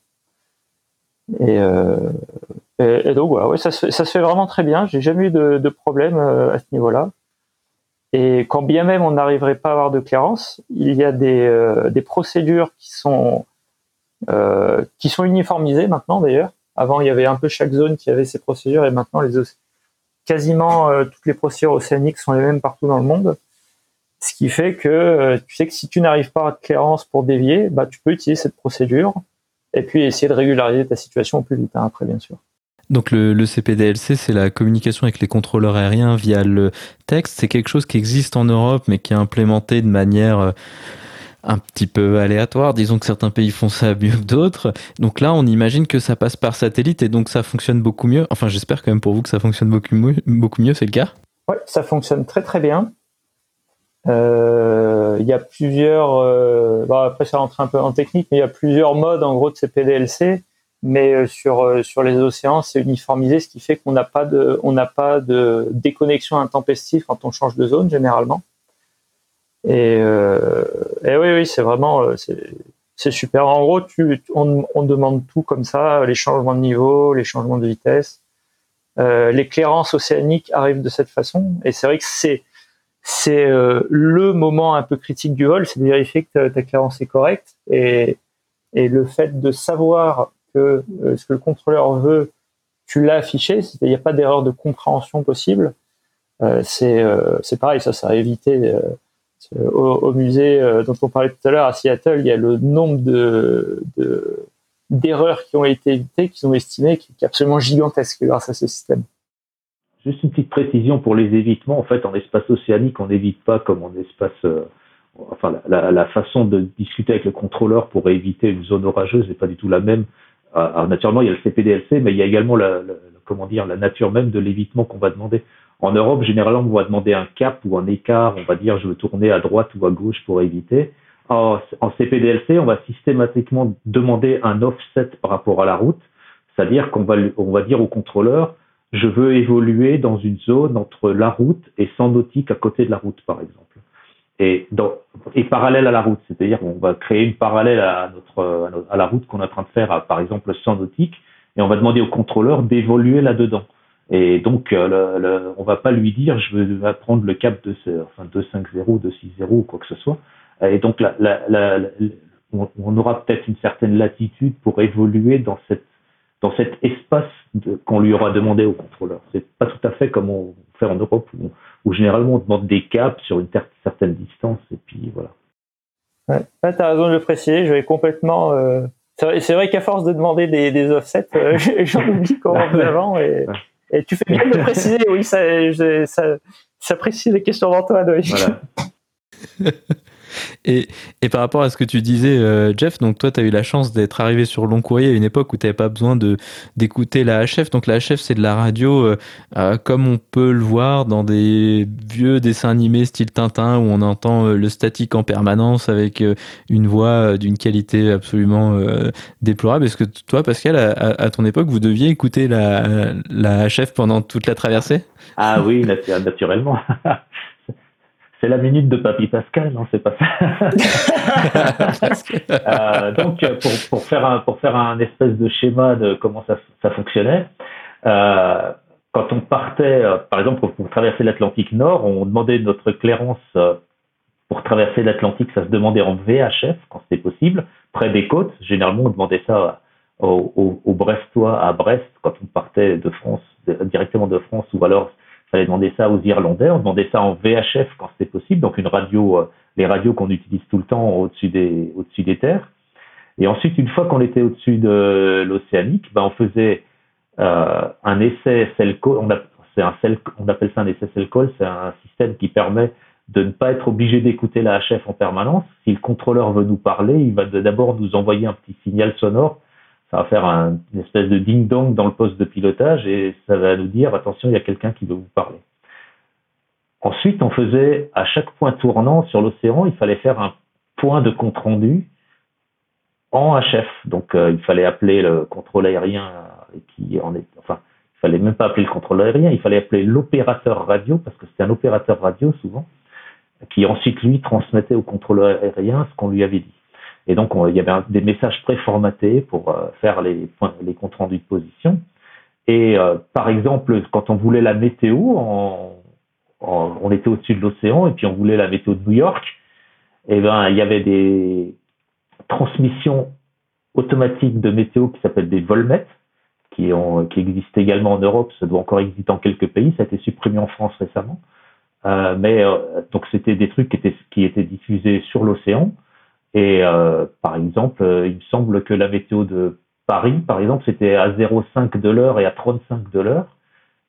Et, euh, et, donc voilà, ouais, ça, se, fait vraiment très bien. J'ai jamais eu de, de problème euh, à ce niveau-là. Et quand bien même on n'arriverait pas à avoir de clairance, il y a des, euh, procédures qui sont euh, qui sont uniformisées maintenant d'ailleurs. Avant, il y avait un peu chaque zone qui avait ses procédures et maintenant quasiment toutes les procédures océaniques sont les mêmes partout dans le monde. Ce qui fait que tu sais que si tu n'arrives pas à clairance pour dévier, bah tu peux utiliser cette procédure et puis essayer de régulariser ta situation au plus vite hein, après bien sûr. Donc le, CPDLC, c'est la communication avec les contrôleurs aériens via le texte. C'est quelque chose qui existe en Europe, mais qui est implémenté de manière euh, un petit peu aléatoire. Disons que certains pays font ça mieux que d'autres. Donc là, on imagine que ça passe par satellite et donc ça fonctionne beaucoup mieux. Enfin, j'espère quand même pour vous que ça fonctionne beaucoup mieux. Beaucoup c'est le cas? Oui, ça fonctionne très très bien. Euh, il y a plusieurs. Euh, bon, après, ça rentre un peu en technique, mais il y a plusieurs modes en gros de ces PDLC. Mais euh, sur euh, sur les océans, c'est uniformisé, ce qui fait qu'on n'a pas de on n'a pas de déconnexion intempestive quand on change de zone généralement. Et, euh, oui, oui, c'est vraiment c'est super. En gros, tu, on, on, demande tout comme ça, les changements de niveau, les changements de vitesse. L'éclairance océanique arrive de cette façon. Et c'est vrai que c'est c'est le moment un peu critique du vol, c'est de vérifier que ta, clairance est correcte. Et, et le fait de savoir euh, ce que le contrôleur veut, tu l'as affiché, il n'y a pas d'erreur de compréhension possible. Euh, c'est pareil, ça, ça a évité au, musée dont on parlait tout à l'heure à Seattle, il y a le nombre de, d'erreurs qui ont été évitées, qui sont estimées, qui est absolument gigantesque grâce à ce système. Juste une petite précision pour les évitements. En fait, en espace océanique, on n'évite pas comme en espace. Euh, enfin, la, façon de discuter avec le contrôleur pour éviter une zone orageuse n'est pas du tout la même. Euh, alors, naturellement, il y a le CPDLC, mais il y a également la, comment dire, la nature même de l'évitement qu'on va demander. En Europe, généralement, on va demander un cap ou un écart. On va dire, je veux tourner à droite ou à gauche pour éviter. En, CPDLC, on va systématiquement demander un offset par rapport à la route. C'est-à-dire qu'on va, on va dire au contrôleur, je veux évoluer dans une zone entre la route et 100 nautiques à côté de la route, par exemple. Et, parallèle à la route, c'est-à-dire qu'on va créer une parallèle à, notre, à la route qu'on est en train de faire, par exemple 100 nautiques, et on va demander au contrôleur d'évoluer là-dedans. Et donc, euh, le, on va pas lui dire, je veux prendre le cap de enfin, 250, 260 ou quoi que ce soit. Et donc, on aura peut-être une certaine latitude pour évoluer dans cette dans cet espace qu'on lui aura demandé au contrôleur. C'est pas tout à fait comme on fait en Europe généralement on demande des caps sur une certaine distance et puis voilà. Ouais, tu as raison de le préciser, je vais complètement. Euh... C'est vrai qu'à force de demander des, des offsets, euh, j'en oublie comment on avant et, et, tu fais bien de le préciser, oui, ça, ça, ça précise les questions d'Antoine. Oui. Voilà. Et, et, par rapport à ce que tu disais, euh, Jeff, donc toi, tu as eu la chance d'être arrivé sur long courrier à une époque où tu n'avais pas besoin d'écouter la HF. Donc la HF, c'est de la radio euh, euh, comme on peut le voir dans des vieux dessins animés style Tintin où on entend le statique en permanence avec une voix d'une qualité absolument déplorable. Est-ce que toi, Pascal, à, à, ton époque, vous deviez écouter la, la HF pendant toute la traversée? Ah oui, naturellement. c'est la minute de Papy Pascal, non, c'est pas ça. euh, donc, pour, pour, faire un, pour faire un espèce de schéma de comment ça, ça fonctionnait, euh, quand on partait, euh, par exemple, pour traverser l'Atlantique Nord, on demandait notre clairance euh, pour traverser l'Atlantique, ça se demandait en VHF quand c'était possible, près des côtes. Généralement, on demandait ça au, au, au Brestois à Brest quand on partait de France, directement de France, ou alors fallait demander ça aux Irlandais, on demandait ça en VHF quand c'était possible, donc une radio, euh, les radios qu'on utilise tout le temps au-dessus des, terres. Et ensuite, une fois qu'on était au-dessus de l'océanique, ben on faisait euh, un essai cell-call, on, appelle ça un essai cell-call, c'est un système qui permet de ne pas être obligé d'écouter la HF en permanence. Si le contrôleur veut nous parler, il va d'abord nous envoyer un petit signal sonore ça va faire un, une espèce de ding-dong dans le poste de pilotage et ça va nous dire attention, il y a quelqu'un qui veut vous parler. Ensuite, on faisait à chaque point tournant sur l'océan, il fallait faire un point de compte rendu en HF. Donc, euh, il fallait appeler le contrôle aérien qui enfin, il fallait même pas appeler le contrôle aérien, il fallait appeler l'opérateur radio parce que c'était un opérateur radio souvent qui ensuite lui transmettait au contrôleur aérien ce qu'on lui avait dit. Et donc, il y avait des messages préformatés pour euh, faire les, les comptes rendus de position. Et euh, par exemple, quand on voulait la météo, on était au-dessus de l'océan et puis on voulait la météo de New York, et eh ben il y avait des transmissions automatiques de météo qui s'appellent des volmètres, qui, existent également en Europe, ça doit encore exister dans quelques pays, ça a été supprimé en France récemment. Euh, mais donc c'était des trucs qui étaient diffusés sur l'océan et euh, par exemple, euh, il me semble que la météo de Paris, par exemple, c'était à 0,5 de l'heure et à 35 de l'heure.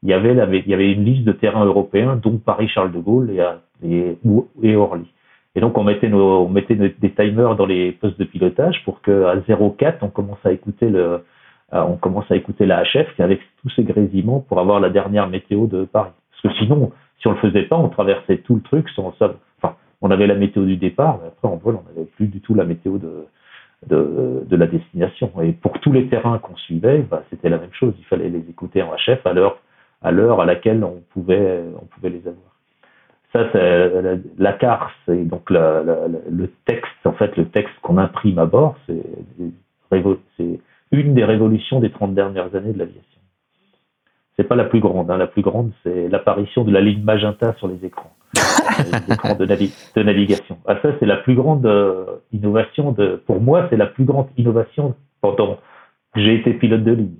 Il y avait il y avait une liste de terrains européens, dont Paris Charles de Gaulle et, et, et Orly. Et donc on mettait nos, on mettait des timers dans les postes de pilotage pour que à 0,4 on commence à écouter le, on commence à écouter la HF avec tous ces grésillements pour avoir la dernière météo de Paris. Parce que sinon, si on le faisait pas, on traversait tout le truc sans on avait la météo du départ, mais après en vol, on n'avait plus du tout la météo de, de, la destination. Et pour tous les terrains qu'on suivait, bah, c'était la même chose. Il fallait les écouter en HF à l'heure à l'heure à laquelle on pouvait on pouvait les avoir. Ça, c'est la, carte, c'est donc le texte, en fait, le texte qu'on imprime à bord, c'est une des révolutions des 30 dernières années de l'aviation. C'est pas la plus grande. Hein. La plus grande, c'est l'apparition de la ligne magenta sur les écrans, de, de, navigation. Ah, ça, c'est la plus grande euh, innovation. De, pour moi, c'est la plus grande innovation pendant que j'ai été pilote de ligne.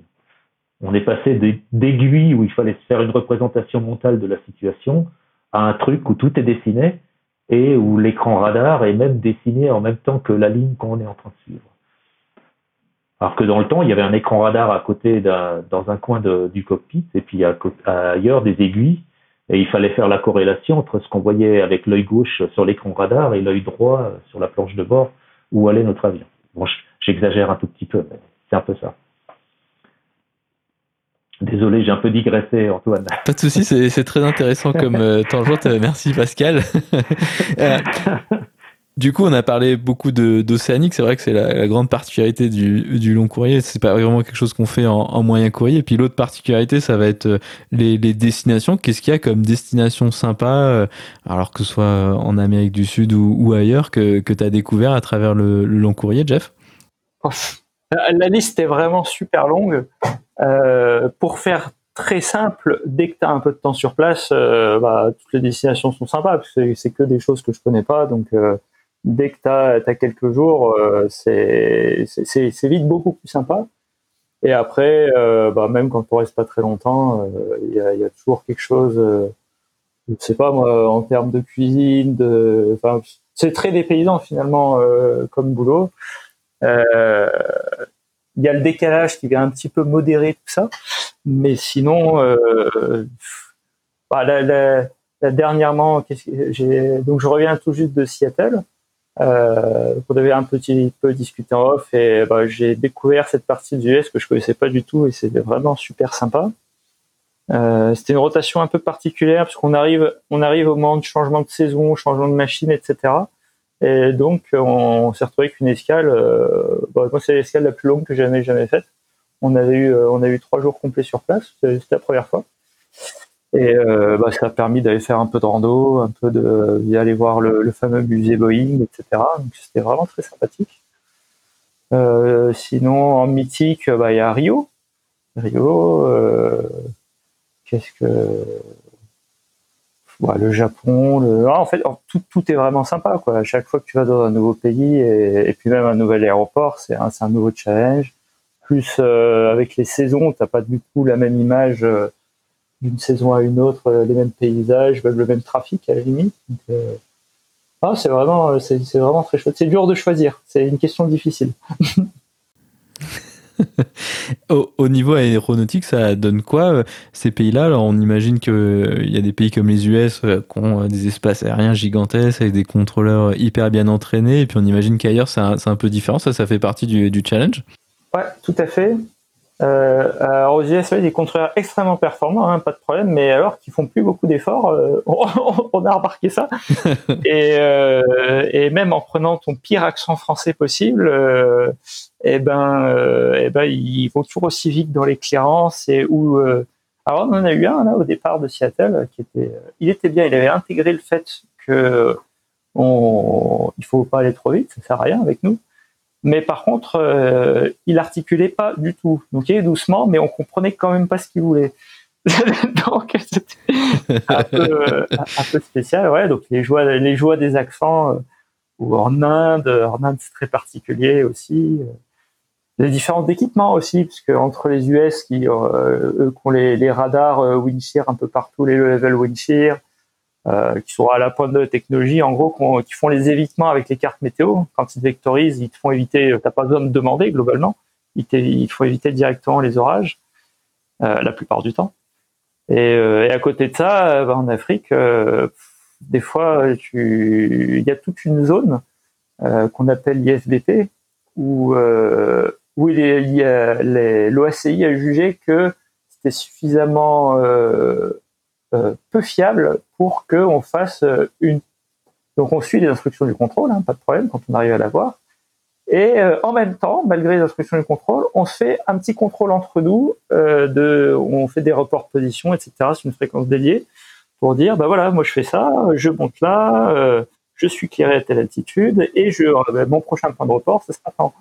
On est passé d'aiguilles où il fallait se faire une représentation mentale de la situation à un truc où tout est dessiné et où l'écran radar est même dessiné en même temps que la ligne qu'on est en train de suivre. Alors que dans le temps, il y avait un écran radar à côté dans un coin du cockpit et puis ailleurs des aiguilles. Et il fallait faire la corrélation entre ce qu'on voyait avec l'œil gauche sur l'écran radar et l'œil droit sur la planche de bord où allait notre avion. Bon, j'exagère un tout petit peu, mais c'est un peu ça. Désolé, j'ai un peu digressé, Antoine. Pas de souci, c'est très intéressant comme euh, tangente. Merci, Pascal. Euh, du coup, on a parlé beaucoup d'océanique. C'est vrai que c'est la, grande particularité du, du long courrier. C'est pas vraiment quelque chose qu'on fait en, moyen courrier. Et puis l'autre particularité, ça va être euh, les, destinations. Qu'est-ce qu'il y a comme destination sympa, euh, alors que ce soit en Amérique du Sud ou, ailleurs, que, que tu as découvert à travers le, long courrier, Jeff? La liste est vraiment super longue. Euh, pour faire très simple, dès que tu as un peu de temps sur place, bah, toutes les destinations sont sympas, parce que c'est que des choses que je connais pas. Donc, dès que tu as, quelques jours, euh, c'est vite beaucoup plus sympa. Et après, euh, bah, même quand on reste pas très longtemps, euh, il y a, y, a, toujours quelque chose, je sais pas moi, en termes de cuisine, de, c'est très dépaysant finalement comme boulot. il y a le décalage qui vient un petit peu modérer tout ça, mais sinon, bah, la, la, la, dernièrement, donc je reviens tout juste de Seattle. Euh, on devait un petit peu discuter en off et bah, j'ai découvert cette partie du US que je connaissais pas du tout et c'était vraiment super sympa. Euh, c'était une rotation un peu particulière parce qu'on arrive, on arrive au moment de changement de saison, changement de machine, etc. Et donc on, s'est retrouvé avec une escale. Euh, bah, moi c'est l'escale la plus longue que j'ai jamais faite. On avait eu, euh, on a eu trois jours complets sur place. C'était la première fois. Et euh, bah, ça a permis d'aller faire un peu de rando, un peu de d'aller voir le, fameux musée Boeing, etc. Donc c'était vraiment très sympathique. Euh, sinon, en mythique, bah, il y a Rio. Rio, euh, qu'est-ce que le Japon, le... Ah, en fait, tout, tout est vraiment sympa. Quoi. À chaque fois que tu vas dans un nouveau pays et, puis même un nouvel aéroport, c'est un, nouveau challenge. Plus avec les saisons, t'as pas du tout la même image d'une saison à une autre euh, les mêmes paysages, même le même trafic à la limite. Euh, ah, c'est vraiment, euh, c'est, vraiment très chouette. C'est dur de choisir. C'est une question difficile. au, niveau aéronautique, ça donne quoi ces pays-là? Alors, on imagine qu'il y a des pays comme les US qui ont des espaces aériens gigantesques avec des contrôleurs hyper bien entraînés, et puis on imagine qu'ailleurs c'est un, peu différent. Ça, ça fait partie du, du challenge? Ouais, tout à fait. Euh, alors aux US, des contrôleurs extrêmement performants, hein, pas de problème, mais alors qu'ils font plus beaucoup d'efforts, euh, on, a remarqué ça. et, euh, et, même en prenant ton pire accent français possible, euh, eh ben, euh, eh ben, ils vont toujours aussi vite dans les clearances et où. Euh, alors on en a eu un là au départ de Seattle qui était, il était bien, il avait intégré le fait que on, il faut pas aller trop vite, ça sert à rien avec nous. Mais par contre, euh, il articulait pas du tout. Donc il est doucement, mais on comprenait quand même pas ce qu'il voulait. donc c'était un peu, un peu spécial, ouais. Donc les joies, les joies des accents, euh, ou en Inde, en Inde c'est très particulier aussi. Les différents équipements aussi, puisque entre les US qui, euh, eux, qui ont les, les radars euh, windshear un peu partout, les level windshear, euh, qui sont à la pointe de la technologie, en gros, qui font les évitements avec les cartes météo. Quand ils vectorisent, ils te font éviter, euh, t'as pas besoin de demander globalement, ils, il faut éviter directement les orages, euh, la plupart du temps. Et, à côté de ça, bah, en Afrique, des fois, il y a toute une zone qu'on appelle l'ISBP où, où l'OACI a jugé que c'était suffisamment peu fiable pour qu'on fasse une. Donc on suit les instructions du contrôle, hein, pas de problème quand on arrive à l'avoir. Et euh, en même temps, malgré les instructions du contrôle, on fait un petit contrôle entre nous, euh, on fait des reports de position, etc. C'est une fréquence dédiée pour dire, bah voilà, moi je fais ça, je monte là, euh, je suis clairé à telle altitude, et je, bah, mon prochain point de report, ce sera temps.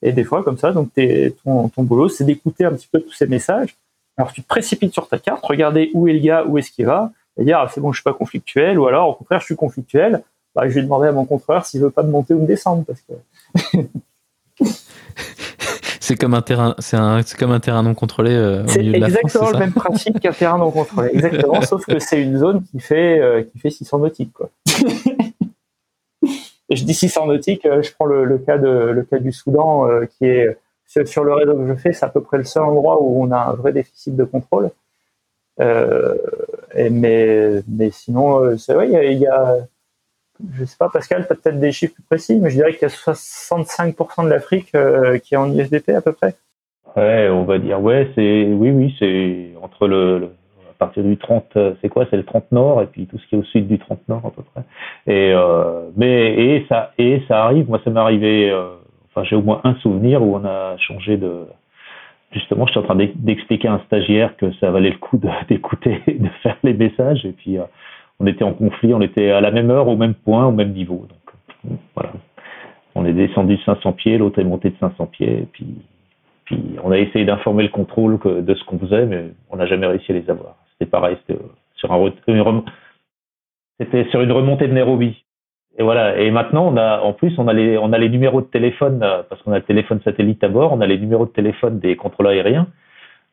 Et des fois, comme ça, donc ton boulot, c'est d'écouter un petit peu tous ces messages. Alors tu te précipites sur ta carte, regarder où est le gars, où est-ce qu'il va, et dire, ah, c'est bon, je suis pas conflictuel, ou alors au contraire, je suis conflictuel, bah, je vais demander à mon contrôleur s'il veut pas me monter ou me descendre, parce que c'est comme un terrain, c'est comme un terrain non contrôlé. Euh, c'est exactement le même principe qu'un terrain non contrôlé, exactement, sauf que c'est une zone qui fait euh, qui fait 600 nautiques quoi. Et je dis 600 nautiques, euh, je prends le, cas de le cas du Soudan qui est sur, le réseau que je fais, c'est à peu près le seul endroit où on a un vrai déficit de contrôle. Et mais sinon, c'est vrai, il y a je sais pas, Pascal, tu as peut-être des chiffres plus précis, mais je dirais qu'il y a 65% de l'Afrique euh, qui est en ISDP à peu près. Ouais, on va dire, ouais, c'est, oui, oui, c'est entre le, à partir du 30, euh, c'est quoi, c'est le 30 nord et puis tout ce qui est au sud du 30 nord à peu près. Et euh, mais et ça et ça arrive, moi ça m'est arrivé, j'ai au moins un souvenir où on a changé de, justement, je suis en train d'expliquer à un stagiaire que ça valait le coup d'écouter, de faire les messages et puis on était en conflit, on était à la même heure, au même point, au même niveau. Donc voilà. On est descendu de 500 pieds, l'autre est monté de 500 pieds, et puis, on a essayé d'informer le contrôle de ce qu'on faisait, mais on n'a jamais réussi à les avoir. C'était pareil, c'était sur un c'était sur une remontée de Nairobi. Et voilà. Et maintenant, on a, en plus, on a les, on a les numéros de téléphone parce qu'on a le téléphone satellite à bord. On a les numéros de téléphone des contrôleurs aériens.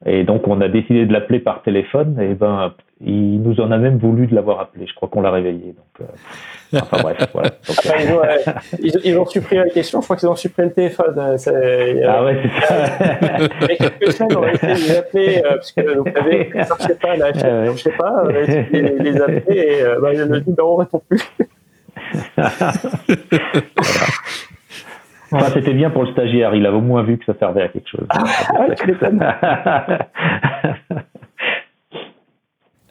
Et donc, on a décidé de l'appeler par téléphone. Et ben, il nous en a même voulu de l'avoir appelé. Je crois qu'on l'a réveillé. Donc, euh, enfin bref, voilà. ils, ont, supprimé la question. Je crois qu'ils ont supprimé le téléphone. Euh, ah ouais, c'est ça. Quelques semaines, on a essayé de les appeler euh, parce que vous savez, ça ne marchait pas, la chaîne ne marchait pas. On a essayé de les appeler et bah, le numéro ne répond plus. Enfin, c'était bien pour le stagiaire, il a au moins vu que ça servait à quelque chose. Ah,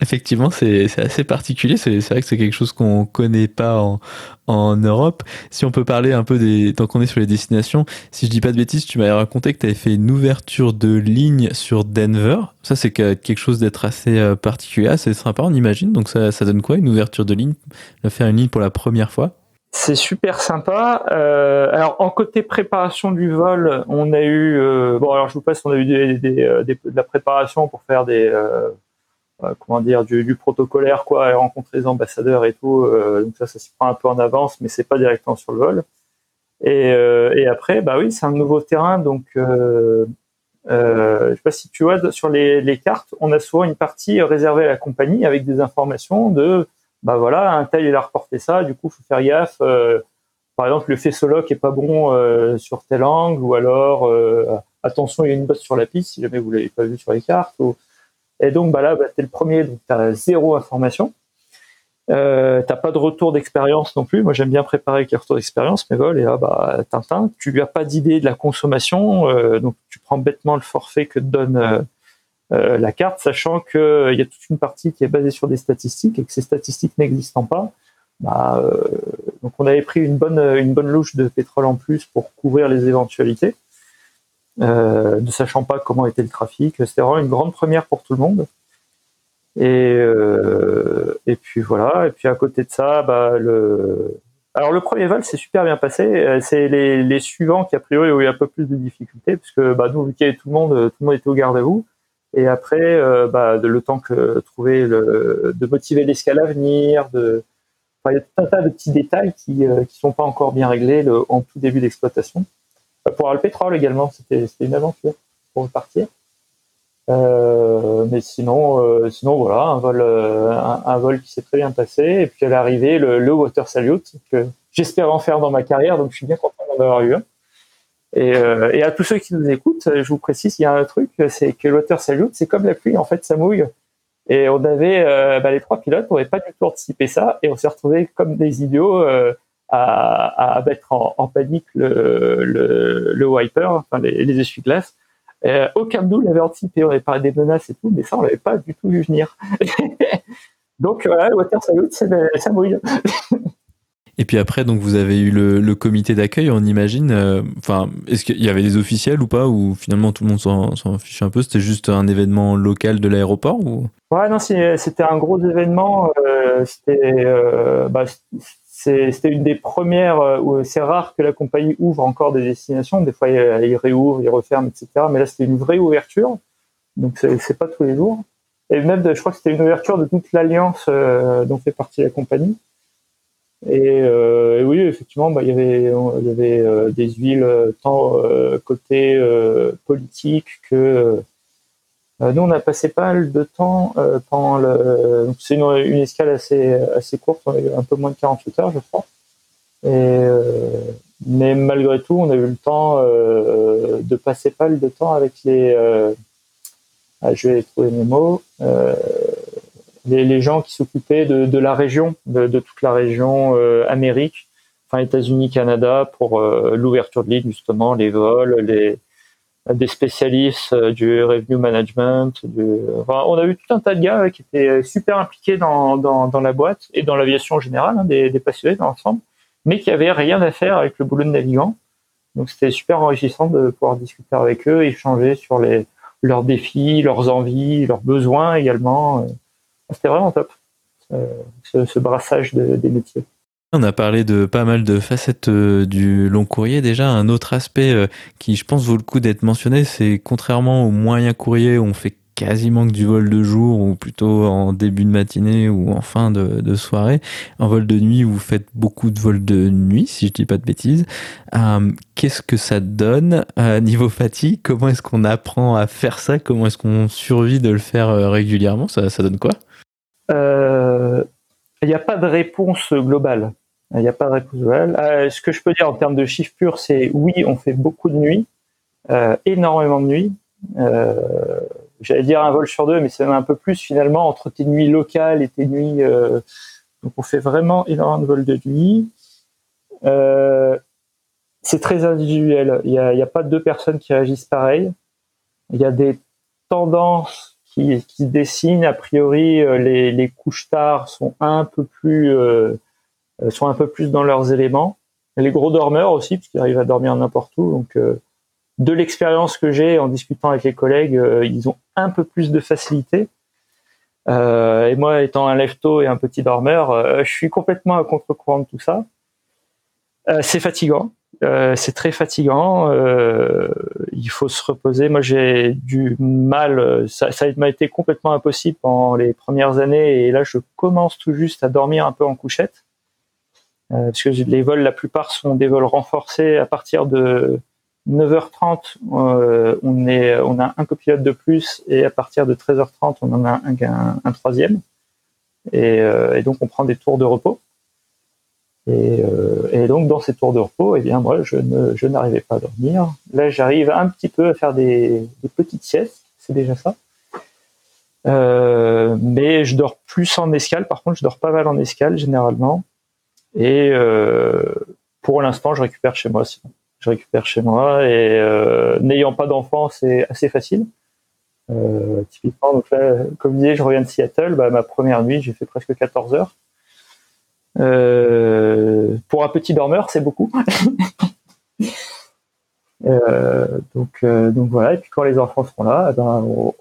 Effectivement, c'est assez particulier. C'est vrai que c'est quelque chose qu'on connaît pas en, Europe. Si on peut parler un peu des, tant qu'on est sur les destinations, si je dis pas de bêtises, tu m'avais raconté que tu avais fait une ouverture de ligne sur Denver. Ça, c'est quelque chose d'être assez euh, particulier, assez sympa, on imagine. Donc ça, donne quoi une ouverture de ligne Faire une ligne pour la première fois? C'est super sympa. Euh, alors en côté préparation du vol, on a eu euh, bon alors je vous passe, on a eu de la préparation pour faire des comment dire du, protocolaire quoi, et rencontrer les ambassadeurs et tout. donc ça, ça se prend un peu en avance, mais c'est pas directement sur le vol. Et, et après, bah oui, c'est un nouveau terrain, donc euh, je sais pas si tu vois sur les, cartes, on a souvent une partie réservée à la compagnie avec des informations de bah voilà, un tel il a reporté ça, du coup faut faire gaffe. Euh, par exemple, le faisceau lock est pas bon euh, sur tel angle, ou alors euh, attention, il y a une bosse sur la piste si jamais vous l'avez pas vu sur les cartes. Et donc bah là, bah, t'es le premier, donc t'as zéro information. Euh, t'as pas de retour d'expérience non plus. Moi, j'aime bien préparer avec les retours d'expérience, mais voilà, et là, bah, Tintin, tu lui as pas d'idée de la consommation, donc tu prends bêtement le forfait que te donne euh, la carte, sachant qu'il euh, y a toute une partie qui est basée sur des statistiques et que ces statistiques n'existant pas, bah, euh, donc on avait pris une bonne une bonne louche de pétrole en plus pour couvrir les éventualités, ne sachant pas comment était le trafic. C'était vraiment une grande première pour tout le monde. Et et puis voilà. Et puis à côté de ça, bah, le alors le premier vol s'est super bien passé. C'est les, les suivants qui a priori ont eu un peu plus de difficultés puisque bah, nous vu qu'il y avait tout le monde, tout le monde était au garde à vous. Et après, euh, bah, le temps que trouver le, de motiver l'escale à venir, de, enfin, il y a tout un tas de petits détails qui ne euh, sont pas encore bien réglés le, en tout début d'exploitation. Euh, pour avoir le pétrole également, c'était une aventure pour partir. Euh, mais sinon, euh, sinon voilà, un vol, un, un, vol qui s'est très bien passé. Et puis à l'arrivée, le, le water salute que j'espère en faire dans ma carrière, donc je suis bien content d'en avoir eu un. Et, euh, et, à tous ceux qui nous écoutent, je vous précise, il y a un truc, c'est que le water salute, c'est comme la pluie, en fait, ça mouille. Et on avait bah, les trois pilotes, on n'avait pas du tout anticipé ça, et on s'est retrouvés comme des idiots à, à, mettre en, en panique le, le, le, wiper, enfin les, les essuie-glaces. Euh, aucun de nous l'avait anticipé. On avait parlé des menaces et tout, mais ça, on l'avait pas du tout vu venir. donc voilà, le water salute, ça mouille. Et puis après, donc vous avez eu le, le comité d'accueil, on imagine. Euh, enfin, est-ce qu'il y avait des officiels ou pas, ou finalement tout le monde s'en fiche un peu? C'était juste un événement local de l'aéroport ou? Ouais, non, c'était un gros événement. Euh, c'était euh, bah, c'était une des premières euh, où c'est rare que la compagnie ouvre encore des destinations. Des fois, il réouvre, il referme, etc. Mais là, c'était une vraie ouverture. Donc, c'est pas tous les jours. Et même, je crois que c'était une ouverture de toute l'alliance euh, dont fait partie la compagnie. Et, euh, oui, effectivement, bah, il y avait, des huiles tant côté politique que nous, on a passé pas mal de temps euh, pendant le. C'est une, escale assez assez courte, un peu moins de 48 heures, je crois. Et, euh, mais malgré tout, on a eu le temps de passer pas mal de temps avec les. Ah, je vais trouver mes mots. Les, les, gens qui s'occupaient de, de, la région, de, de toute la région Amérique, enfin États-Unis, Canada, pour l'ouverture de l'île justement, les vols, les des spécialistes euh, du revenue management. Du... on a eu tout un tas de gars qui étaient super impliqués dans, dans, dans la boîte et dans l'aviation en général, hein, des, des, passionnés dans l'ensemble, mais qui avaient rien à faire avec le boulot de navigant. Donc c'était super enrichissant de pouvoir discuter avec eux, échanger sur les, leurs défis, leurs envies, leurs besoins également. C'était vraiment top, ce, ce brassage de, des métiers. On a parlé de pas mal de facettes euh, du long courrier. Déjà, un autre aspect euh, qui, je pense, vaut le coup d'être mentionné, c'est contrairement au moyen courrier où on fait quasiment que du vol de jour ou plutôt en début de matinée ou en fin de, soirée. En vol de nuit, vous faites beaucoup de vols de nuit, si je dis pas de bêtises. Euh, qu'est-ce que ça donne à niveau fatigue? Comment est-ce qu'on apprend à faire ça? Comment est-ce qu'on survit de le faire régulièrement? Ça donne quoi? Il n'y a pas de réponse globale. Il n'y a pas de réponse euh, ce que je peux dire en termes de chiffres purs, c'est oui, on fait beaucoup de nuits, euh, énormément de nuits. Euh, J'allais dire un vol sur deux, mais c'est un peu plus finalement entre tes nuits locales et tes nuits. Donc on fait vraiment énormément de vols de nuit. C'est très individuel. Il n'y a, pas deux personnes qui réagissent pareil. Il y a des tendances qui, qui dessinent. A priori, les, les couches tard sont un peu plus sont un peu plus dans leurs éléments. les gros dormeurs aussi, parce qu'ils arrivent à dormir n'importe où. Donc, euh, de l'expérience que j'ai en discutant avec les collègues, euh, ils ont un peu plus de facilité. Euh, et moi, étant un lefto et un petit dormeur, je suis complètement à contre-courant de tout ça. c'est fatigant. c'est très fatigant. il faut se reposer. Moi, j'ai du mal. Ça m'a été complètement impossible pendant les premières années. Et là, je commence tout juste à dormir un peu en couchette. Euh, parce que les vols, la plupart sont des vols renforcés à partir de 9h30, euh, on, a un copilote de plus et à partir de 13h30, on en a un, troisième. Et, euh, et, donc, on prend des tours de repos. Et, donc, dans ces tours de repos, eh bien, moi, je, n'arrivais pas à dormir. Là, j'arrive un petit peu à faire des, petites siestes, c'est déjà ça. Mais je dors plus en escale. Par contre, je dors pas mal en escale généralement. Et euh, pour l'instant, je récupère chez moi. Je récupère chez moi et euh, n'ayant pas d'enfant, c'est assez facile. Euh, typiquement, donc là, comme disais, je reviens de Seattle. Bah, ma première nuit, j'ai fait presque 14 heures. Pour un petit dormeur, c'est beaucoup. donc, voilà. Et puis quand les enfants seront là, eh ben,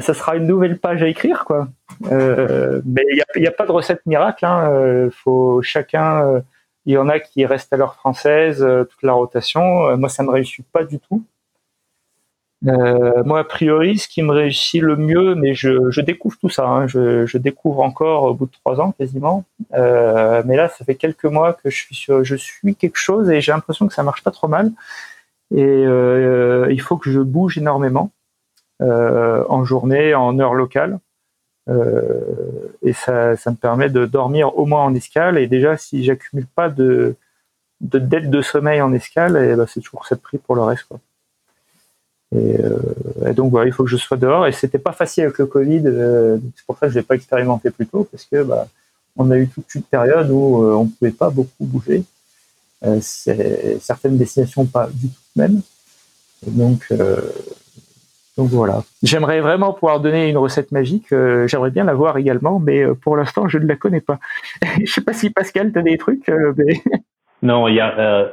ça sera une nouvelle page à écrire, quoi. Euh, mais il n'y a, pas de recette miracle. Hein. Euh, faut chacun. Euh, il y en a qui restent à l'heure française toute la rotation. moi, ça me réussit pas du tout. moi, a priori, ce qui me réussit le mieux, mais je, découvre tout ça. Hein. Je, découvre encore au bout de trois ans quasiment. mais là, ça fait quelques mois que je suis sur, je suis quelque chose et j'ai l'impression que ça marche pas trop mal. Et il faut que je bouge énormément. En journée, en heure locale. Euh, et ça, ça me permet de dormir au moins en escale. Et déjà, si j'accumule pas de, de dette de sommeil en escale, et eh ben c'est toujours cette prix pour le reste. Quoi. Et, donc voilà, il faut que je sois dehors. Et c'était pas facile avec le Covid. c'est pour ça que je l'ai pas expérimenté plus tôt, parce que bah, on a eu toute une période où on pouvait pas beaucoup bouger. certaines destinations pas du tout même. donc, donc voilà. J'aimerais vraiment pouvoir donner une recette magique. Euh, j'aimerais bien la voir également, mais euh, pour l'instant, je ne la connais pas. je sais pas si Pascal, tu as des trucs. Euh, non, il y a.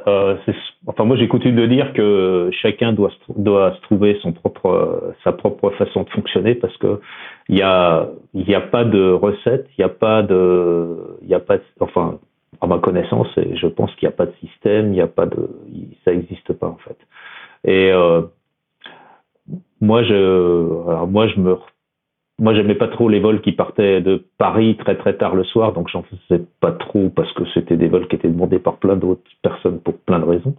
enfin, moi, j'ai coutume de dire que chacun doit doit se trouver son propre sa propre façon de fonctionner parce que il y a y a pas de recette, il y a pas de il a pas enfin à ma connaissance, je pense qu'il n'y a pas de système, il n'y a pas de ça n'existe pas en fait. Et moi, je, alors moi, je me, moi, j'aimais pas trop les vols qui partaient de Paris très très tard le soir, donc j'en faisais pas trop parce que c'était des vols qui étaient demandés par plein d'autres personnes pour plein de raisons.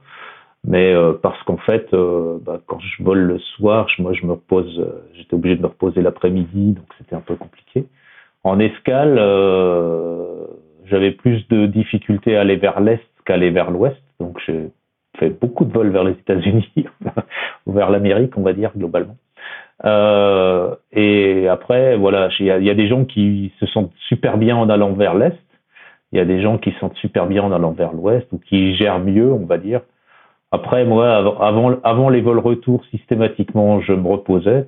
Mais euh, parce qu'en fait, euh, bah, quand je vole le soir, moi, je me repose, euh, j'étais obligé de me reposer l'après-midi, donc c'était un peu compliqué. En escale, j'avais plus de difficultés à aller vers l'est qu'à aller vers l'ouest, donc j'ai fait beaucoup de vols vers les États-Unis ou vers l'Amérique, on va dire globalement. Euh, et après, voilà, il y, a des gens qui se sentent super bien en allant vers l'est. Il y a des gens qui se sentent super bien en allant vers l'ouest ou qui gèrent mieux, on va dire. Après, moi, avant, les vols retour, systématiquement, je me reposais,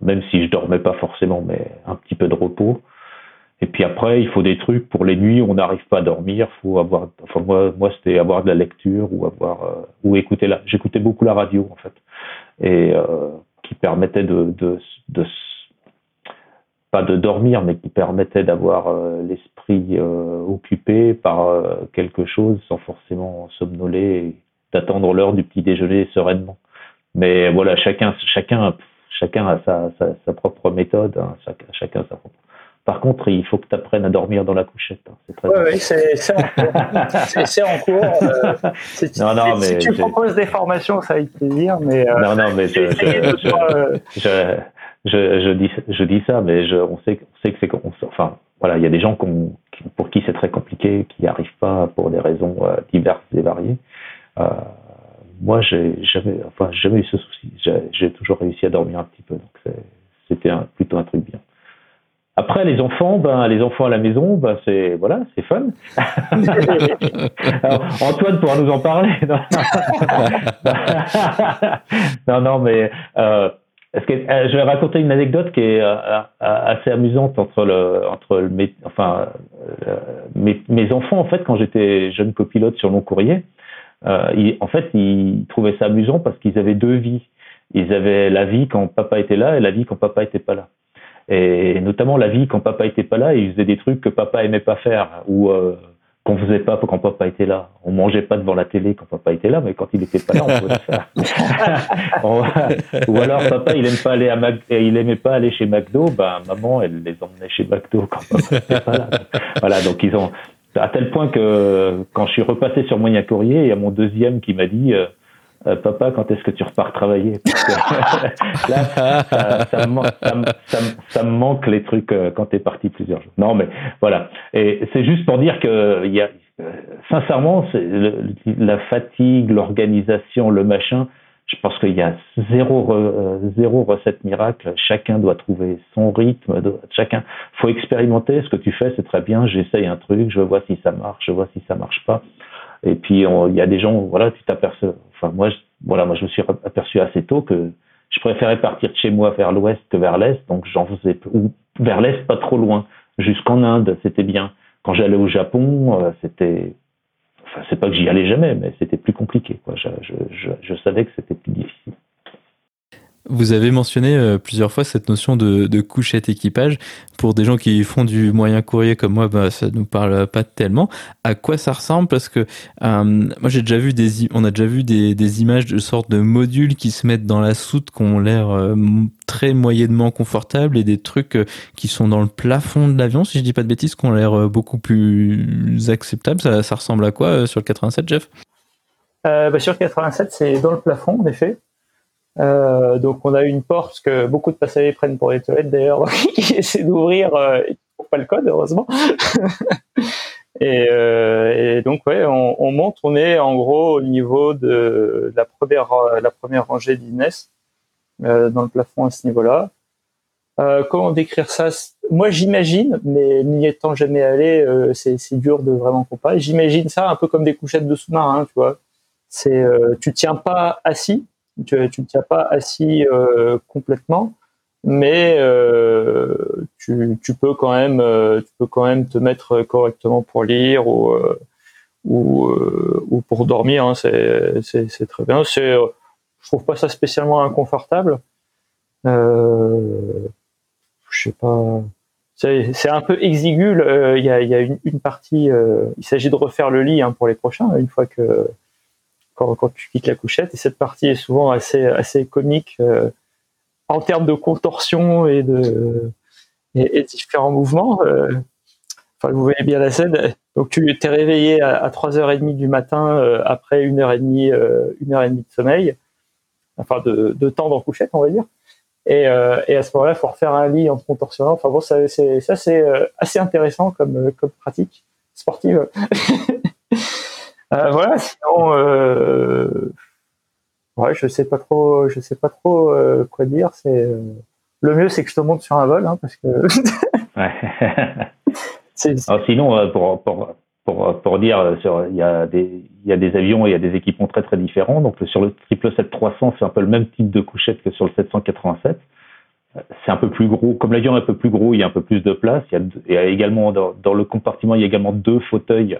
même si je dormais pas forcément, mais un petit peu de repos. Et puis après, il faut des trucs pour les nuits on n'arrive pas à dormir. Faut avoir, enfin moi, moi c'était avoir de la lecture ou avoir euh, ou écouter la. J'écoutais beaucoup la radio en fait, et euh, qui permettait de, de, de, pas de dormir, mais qui permettait d'avoir euh, l'esprit occupé par quelque chose sans forcément somnoler, d'attendre l'heure du petit déjeuner sereinement. Mais voilà, chacun, chacun, chacun a sa, sa, propre méthode, hein, chacun sa propre par contre, il faut que tu apprennes à dormir dans la couchette. Hein. Oui, c'est en cours. c'est en cours. Euh, non, non, mais si tu proposes des formations, ça va être plaisir. Mais, euh, non, non, mais je, euh, je, je, je, dis, je dis ça, mais je, on, sait, on sait que c'est. Enfin, voilà, il y a des gens pour qui c'est très compliqué, qui n'y arrivent pas pour des raisons diverses et variées. moi, j'ai jamais, enfin, jamais eu ce souci. J'ai toujours réussi à dormir un petit peu, donc c'était plutôt un truc bien. Après, les enfants, ben, les enfants à la maison, ben, c'est voilà, c'est fun. Antoine pourra nous en parler. non, non, mais euh, que, euh, je vais raconter une anecdote qui est euh, assez amusante entre le, entre le, mes, enfin, mes, mes, enfants en fait quand j'étais jeune copilote sur mon courrier, en fait, ils trouvaient ça amusant parce qu'ils avaient deux vies. Ils avaient la vie quand papa était là et la vie quand papa était pas là et notamment la vie quand papa était pas là, il faisait des trucs que papa aimait pas faire ou euh, qu'on faisait pas quand papa était là. On mangeait pas devant la télé quand papa était là, mais quand il était pas là, on pouvait le faire. ou alors papa, il aime pas aller à Mac... il aimait pas aller chez McDo, ben maman, elle les emmenait chez McDo quand papa était pas là. voilà, donc ils ont à tel point que quand je suis repassé sur Moyen Courrier, il y a mon deuxième qui m'a dit euh, euh, papa, quand est-ce que tu repars travailler Là, ça, me, manque les trucs euh, quand tu es parti plusieurs jours. Non, mais voilà. Et c'est juste pour dire que y a, euh, sincèrement, la fatigue, l'organisation, le machin, je pense qu'il y a zéro, zéro recette miracle. Chacun doit trouver son rythme. Chacun, faut expérimenter. Ce que tu fais, c'est très bien. J'essaye un truc, je vois si ça marche, je vois si ça marche pas. Et puis il y a des gens, voilà, tu t'aperçois. Enfin moi, je, voilà, moi je me suis aperçu assez tôt que je préférais partir de chez moi vers l'ouest que vers l'est, donc j'en faisais ou vers l'est pas trop loin, jusqu'en Inde, c'était bien. Quand j'allais au Japon, euh, c'était, enfin c'est pas que j'y allais jamais, mais c'était plus compliqué. Quoi. Je, je, je, je savais que c'était plus difficile. Vous avez mentionné euh, plusieurs fois cette notion de, couchette équipage. Pour des gens qui font du moyen courrier comme moi, bah, ça nous parle pas tellement. À quoi ça ressemble? Parce que euh, moi, j'ai déjà vu des, on a déjà vu des, images de sortes de modules qui se mettent dans la soute, qui ont l'air euh, très moyennement confortables, et des trucs qui sont dans le plafond de l'avion, si je dis pas de bêtises, qui ont l'air beaucoup plus acceptables. Ça, ressemble à quoi sur le 87, Jeff? Bah, Sur le 87, c'est dans le plafond, en effet. Euh, donc on a une porte que beaucoup de passagers prennent pour les toilettes d'ailleurs, qui essaient d'ouvrir, euh, ils trouvent pas le code heureusement. et, euh, et, donc ouais, on, on, monte, on est en gros au niveau de, la première la première rangée d'Inès. dans le plafond à ce niveau-là. comment décrire ça? Moi, j'imagine, mais n'y étant jamais allé, c'est dur de vraiment comparer. J'imagine ça un peu comme des couchettes de sous-marin, tu vois. C'est, tu tiens pas assis, tu, ne tiens pas assis complètement, mais euh, tu, peux quand même euh, tu peux quand même te mettre correctement pour lire ou euh, ou, ou pour dormir hein, c'est très bien. C'est je trouve pas ça spécialement inconfortable. Euh, je sais pas. C'est un peu exigu il y a, une partie il s'agit de refaire le lit hein, pour les prochains une fois que quand, quand, tu quittes la couchette et cette partie est souvent assez assez comique en termes de contorsion et de différents mouvements. Euh, enfin, vous voyez bien la scène. Donc, tu t'es réveillé à, 3h30 du matin euh, après une heure et demie, euh, de sommeil, enfin de, temps dans couchette, on va dire. Et, à ce moment-là, il faut refaire un lit en contorsionnant. Enfin bon, ça, c'est assez intéressant comme pratique sportive. voilà. Sinon ouais, je sais pas trop, je sais pas trop euh, quoi dire. C'est euh, le mieux, c'est que je te monte sur un vol, hein, parce que. sinon, euh, pour, pour, pour, pour dire, il y a des il y a des avions et il y a des équipements très très différents. Donc sur le 777-300, c'est un peu le même type de couchette que sur le 787. C'est un peu plus gros. Comme l'avion est un peu plus gros, il y a un peu plus de place. Il y a, il y a également dans, dans, le compartiment, il y a également deux fauteuils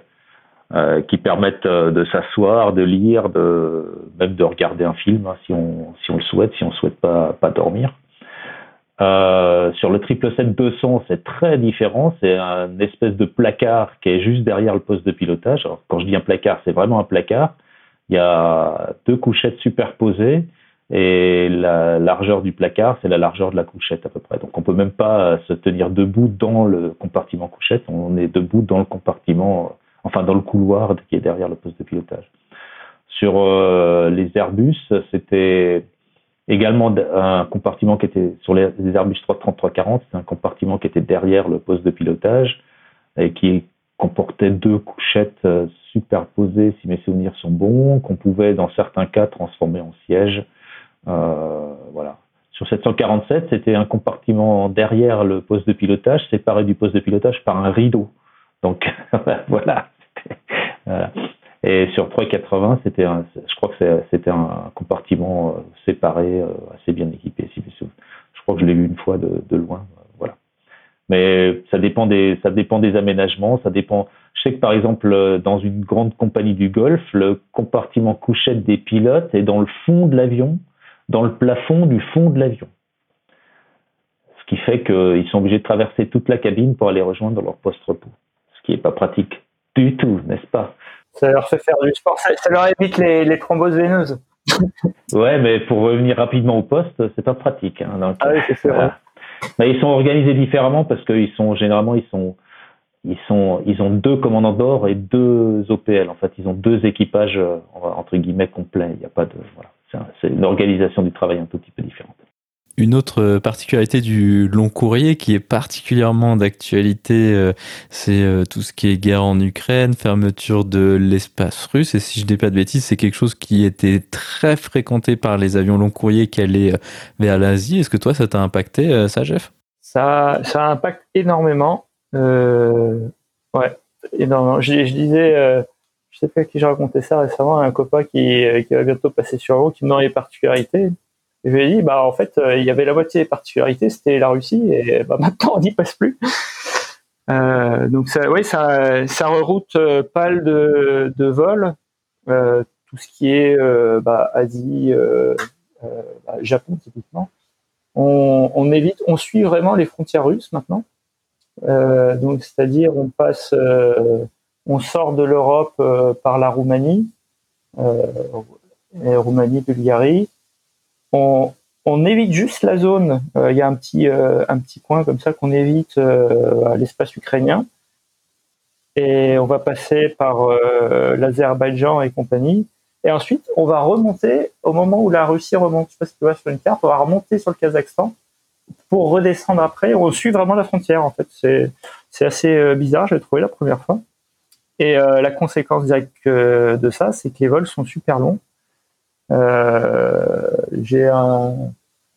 euh, qui permettent euh, de s'asseoir, de lire, même de regarder un film hein, si on le souhaite, si on souhaite pas dormir. Euh, sur le 777-200, c'est très différent. C'est un espèce de placard qui est juste derrière le poste de pilotage. Quand je dis un placard, c'est vraiment un placard. Il y a deux couchettes superposées et la largeur du placard, c'est la largeur de la couchette à peu près. Donc on peut même pas se tenir debout dans le compartiment couchette. On est debout dans le compartiment enfin dans le couloir qui est derrière le poste de pilotage. Sur euh, les Airbus, c'était également un compartiment qui était sur les, Airbus 330-340, c'est un compartiment qui était derrière le poste de pilotage et qui comportait deux couchettes euh, superposées, si mes souvenirs sont bons, qu'on pouvait dans certains cas transformer en siège. Euh, voilà. Sur 747, c'était un compartiment derrière le poste de pilotage, séparé du poste de pilotage par un rideau. Donc voilà. Et sur 380, c'était je crois que c'était un compartiment euh, séparé, euh, assez bien équipé. Si je crois que je l'ai vu une fois de, loin. Euh, voilà. Mais ça dépend des, ça dépend des aménagements. Ça dépend. Je sais que par exemple, dans une grande compagnie du Golfe, le compartiment couchette des pilotes est dans le fond de l'avion, dans le plafond du fond de l'avion. Ce qui fait qu'ils sont obligés de traverser toute la cabine pour aller rejoindre leur poste repos ce qui n'est pas pratique du tout, n'est-ce pas? Ça leur fait faire du sport, ça, leur évite les, thromboses veineuses. ouais, mais pour revenir rapidement au poste, c'est pas pratique. Hein, ah oui, c'est vrai. Mais ils sont organisés différemment parce qu'ils sont généralement ils sont ils sont ils ont deux commandants bord et deux OPL. En fait, ils ont deux équipages euh, entre guillemets complets. Il n'y a pas de voilà. C'est une organisation du travail un tout petit peu différente. Une autre particularité du long courrier qui est particulièrement d'actualité, euh, c'est euh, tout ce qui est guerre en Ukraine, fermeture de l'espace russe. Et si je dis pas de bêtises, c'est quelque chose qui était très fréquenté par les avions long courrier qui allaient euh, vers l'Asie. Est-ce que toi, ça t'a impacté, ça, Jeff? Ça, ça impacte énormément. ouais, énormément. Je, disais, je sais pas qui j'ai raconté ça récemment, un copain qui, qui va bientôt passer sur l'eau, qui me donne les particularités. Et je lui ai dit, bah, en fait, euh, il y avait la moitié des particularités, c'était la Russie, et bah, maintenant, on n'y passe plus. Euh, donc, ça, oui, ça, ça reroute euh, pas mal de, de vols, euh, tout ce qui est bah, Asie, bah, Japon, typiquement. On, on, évite, on suit vraiment les frontières russes maintenant. donc, c'est-à-dire, on passe, on sort de l'Europe par la Roumanie, Roumanie, Bulgarie on, évite juste la zone. Euh, il y a un petit, euh, un petit point comme ça qu'on évite euh, à l'espace ukrainien. Et on va passer par l'Azerbaïdjan et compagnie. Et ensuite, on va remonter au moment où la Russie remonte. Je sais pas si tu vois sur une carte, on va remonter sur le Kazakhstan pour redescendre après. On suit vraiment la frontière, en fait. C'est, c'est assez bizarre, j'ai trouvé la première fois. Et la conséquence directe de ça, c'est que les vols sont super longs. Euh, j'ai un,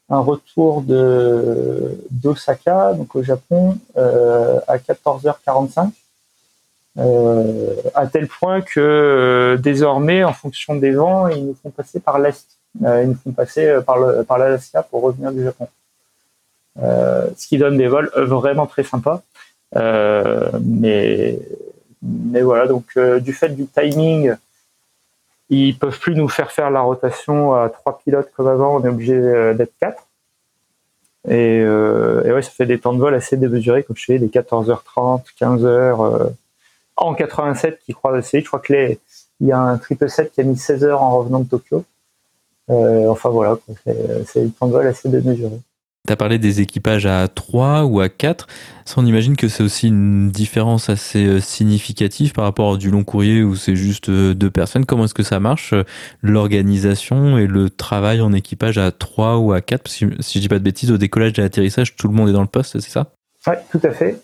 retour de d'Osaka, donc au Japon, à 14h45. à tel point que désormais, en fonction des vents, ils nous font passer par l'est. ils nous font passer par par l'Alaska pour revenir du Japon. ce qui donne des vols vraiment très sympas. mais mais voilà, donc du fait du timing ils peuvent plus nous faire faire la rotation à trois pilotes comme avant. On est obligé euh, d'être quatre. Et, euh, et, ouais, ça fait des temps de vol assez démesurés, comme je sais, des 14h30, 15h. en 87 qui croise assez Je crois que les, il y a un triple 7 qui a mis 16 heures en revenant de Tokyo. Euh, enfin voilà, c'est des temps de vol assez démesurés. Tu as parlé des équipages à 3 ou à 4. Ça, on imagine que c'est aussi une différence assez euh, significative par rapport à du long courrier où c'est juste euh, deux personnes. Comment est-ce que ça marche, euh, l'organisation et le travail en équipage à 3 ou à 4 Parce que si je dis pas de bêtises, au décollage et à l'atterrissage, tout le monde est dans le poste, c'est ça? Oui, tout à fait.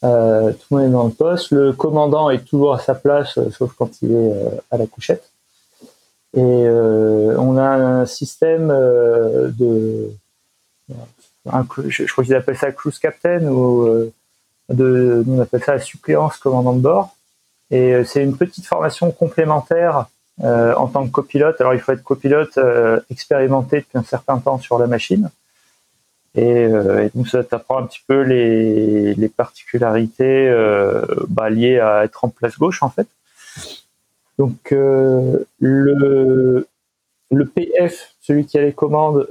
Tout le monde est dans le poste. Le commandant est toujours à sa place, sauf quand il est à la couchette. Et on a un système de je, crois qu'ils appellent ça cruise captain ou euh, de, on appelle ça suppléance commandant de bord. Et euh, c'est une petite formation complémentaire euh, en tant que copilote. Alors il faut être copilote expérimenté depuis un certain temps sur la machine. Et, donc ça t'apprend un petit peu les, particularités bah, liées à être en place gauche en fait. Donc le, PF, celui qui a les commandes,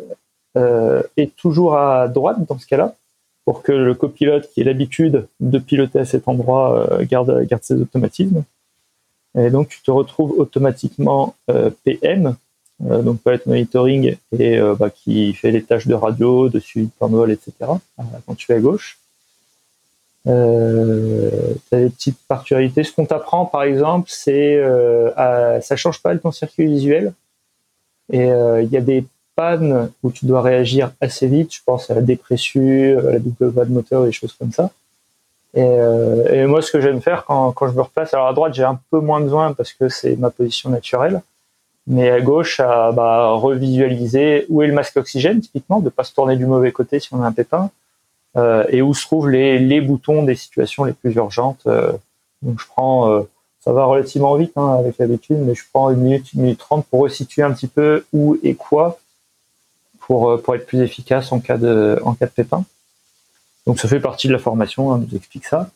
est toujours à droite dans ce cas-là, pour que le copilote qui ait l'habitude de piloter à cet endroit euh, garde, garde ses automatismes. Et donc tu te retrouves automatiquement euh, PM, donc pilot monitoring, et bah, qui fait les tâches de radio, de suivi de vol, etc. quand tu es à gauche. Euh, tu as des petites particularités. Ce qu'on t'apprend, par exemple, c'est euh, ça change pas ton circuit visuel. Et il y a des panne où tu dois réagir assez vite. Je pense à la dépressure, à la double voie de moteur, des choses comme ça. Et, euh, moi, ce que j'aime faire quand, je me replace, alors à droite, j'ai un peu moins besoin parce que c'est ma position naturelle. Mais à gauche, à bah, revisualiser où est le masque oxygène, typiquement, de pas se tourner du mauvais côté si on a un pépin, euh, et où se trouvent les, boutons des situations les plus urgentes. Euh, donc je prends, ça va relativement vite hein, avec l'habitude, mais je prends une minute, une minute trente pour resituer un petit peu où et quoi pour, euh, pour être plus efficace en cas de, en pépin. Donc ça fait partie de la formation, on nous explique ça.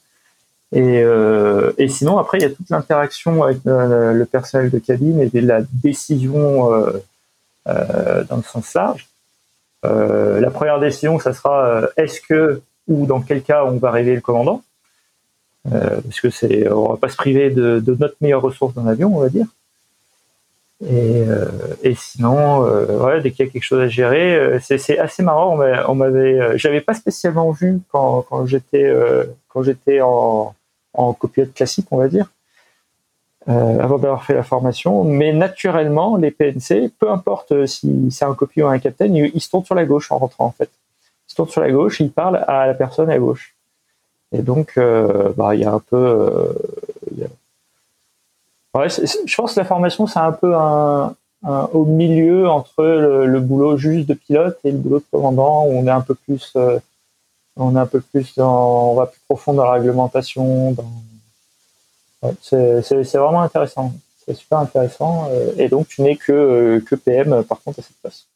Et, euh, et sinon, après, il y a toute l'interaction avec le, personnel de cabine et la décision euh, euh, dans le sens large. Euh, la première décision, ça sera euh, est-ce que ou dans quel cas on va réveiller le commandant? Parce que c'est, on va pas se priver de notre meilleure ressource dans l'avion, on va dire. Et, euh, et sinon, euh, dès qu'il y a quelque chose à gérer, euh, c'est assez marrant. On m'avait, j'avais pas spécialement vu quand, quand j'étais quand j'étais en, en classique, on va dire, avant d'avoir fait la formation. Mais naturellement, les PNC, peu importe si c'est un copilote ou un capitaine, ils, se tournent sur la gauche en rentrant en fait. Ils se tournent sur la gauche, ils parlent à la personne à gauche. Et donc, bah, il y a un peu, Ouais, je pense que la formation, c'est un peu au milieu entre le, boulot juste de pilote et le boulot de commandant, où on est un peu plus, euh, on est un peu plus dans, on va plus profond dans la réglementation. C'est vraiment intéressant. C'est super intéressant. Euh, et donc, tu n'es que, euh, que PM, par contre, à cette place.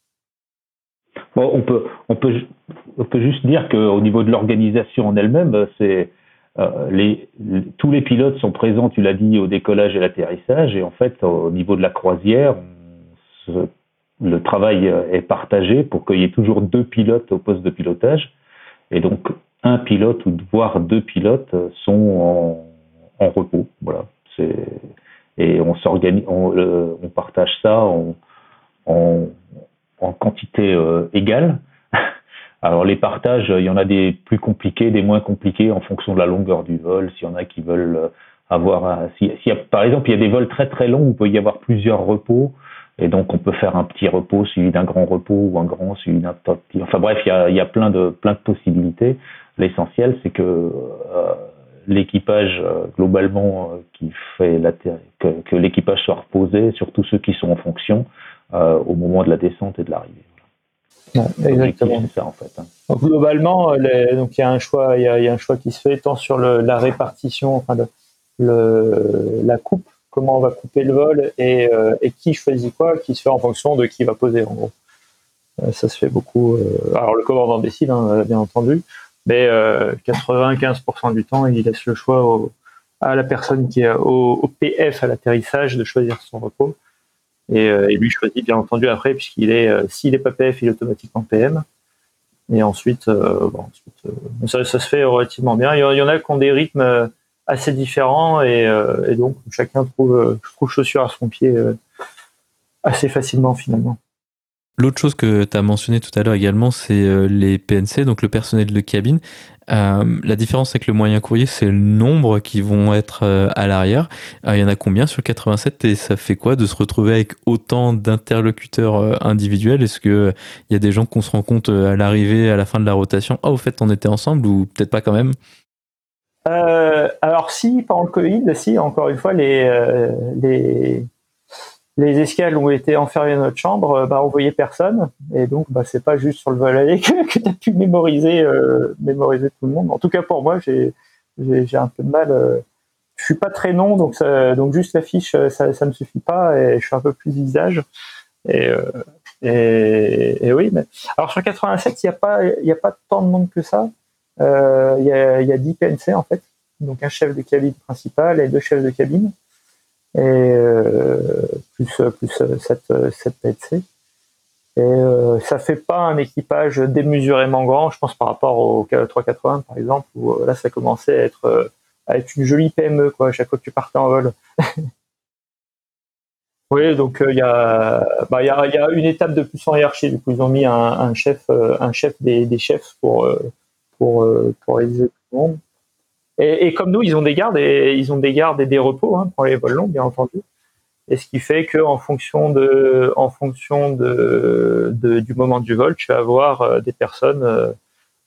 Bon, on peut, on peut, on peut juste dire qu'au niveau de l'organisation en elle-même, c'est euh, les, tous les pilotes sont présents, tu l'as dit, au décollage et l'atterrissage, et en fait, au niveau de la croisière, le travail est partagé pour qu'il y ait toujours deux pilotes au poste de pilotage, et donc un pilote ou voire deux pilotes sont en, en repos. Voilà, et on s'organise, on, partage ça en, en, en quantité euh, égale. Alors les partages, il y en a des plus compliqués, des moins compliqués en fonction de la longueur du vol. S'il y en a qui veulent euh, avoir, par exemple, il y a des vols très très longs où il peut y avoir plusieurs repos, et donc on peut faire un petit repos suivi d'un grand repos ou un grand suivi d'un petit. Enfin bref, il y a, plein de possibilités. L'essentiel, c'est que euh, l'équipage euh, globalement qui fait la que, que l'équipage soit reposé, surtout ceux qui sont en fonction au moment de la descente et de l'arrivée. Exactement. Ça, en fait. Donc, globalement, donc il y a un choix, il y a, un choix qui se fait tant sur la répartition, enfin le, la coupe, comment on va couper le vol et, et, qui choisit quoi, qui se fait en fonction de qui va poser en gros. ça se fait beaucoup. alors le commandant décide, hein, bien entendu, mais 95% du temps, il laisse le choix au, à la personne qui est au, PF à l'atterrissage de choisir son repos. Et, euh, et, lui choisit bien entendu après, puisqu'il est, euh, s'il n'est pas PF, il est automatiquement PM. Et ensuite, euh, bon, ça, ça, se fait relativement bien. Il y en a qui ont des rythmes assez différents et, et donc chacun trouve, trouve chaussure à son pied assez facilement finalement. L'autre chose que tu as mentionné tout à l'heure également, c'est les PNC, donc le personnel de cabine. Euh, la différence avec le moyen courrier, c'est le nombre qui vont être euh, à l'arrière. Euh, il y en a combien sur 87 et ça fait quoi de se retrouver avec autant d'interlocuteurs individuels? Est-ce que il y a des gens qu'on se rend compte à l'arrivée, à la fin de la rotation Ah, au fait, on était ensemble ou peut-être pas quand même? Alors si, pendant le Covid, si, encore une fois, les, les les escales ont été enfermées dans notre chambre, euh, bah, on voyait personne. Et donc, bah, c'est pas juste sur le vol aller que, tu as pu mémoriser, euh, mémoriser tout le monde. En tout cas, pour moi, j'ai, un peu de mal. Euh, je suis pas très non, donc, donc juste l'affiche, ça, ça me suffit pas. Et je suis un peu plus visage. Et, et, oui, mais alors sur 87, il n'y a pas, a pas tant de monde que ça. Il y, a, y a 10 PNC en fait, donc un chef de cabine principal et deux chefs de cabine et euh, plus plus 7 7 PNC. Et euh, ça fait pas un équipage démesurément grand, je pense par rapport au 380 par exemple, où euh, là ça commençait à être à être une jolie PME quoi, chaque fois que tu partais en vol. oui, donc il y a bah y y a une étape de plus en hiérarchie. Du coup, ils ont mis un, chef un chef des, des chefs pour pour pour réaliser tout le monde. Et, et, comme nous, ils ont des gardes et ils ont des gardes et des repos hein, pour les vols longs, bien entendu. Et ce qui fait que en fonction de, en fonction de, de du moment du vol, tu vas avoir euh, des personnes euh,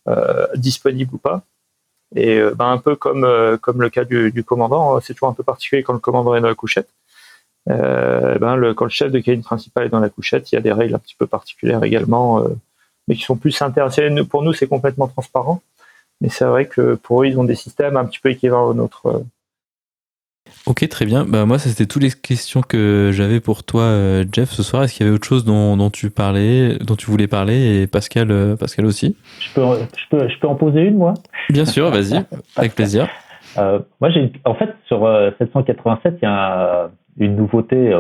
euh, disponibles ou pas. Et ben, un peu comme comme le cas du, du commandant, hein, c'est toujours un peu particulier quand le commandant est dans la couchette. ben le, quand le chef de cabine principal est dans la couchette, il y a des règles un petit peu particulières également, mais qui sont plus intéressées. Pour nous, c'est complètement transparent. Mais c'est vrai que pour eux, ils ont des systèmes un petit peu équivalents aux nôtres. Euh. Ok, très bien. Bah, moi, ça c'était toutes les questions que j'avais pour toi, euh, Jeff, ce soir. Est-ce qu'il y avait autre chose dont, tu parlais, dont tu voulais parler, et Pascal, euh, Pascal aussi? Je peux, je, peux, je peux en poser une, moi? Bien sûr, vas-y, avec plaisir. moi, j'ai, en fait, sur 787, il y a une nouveauté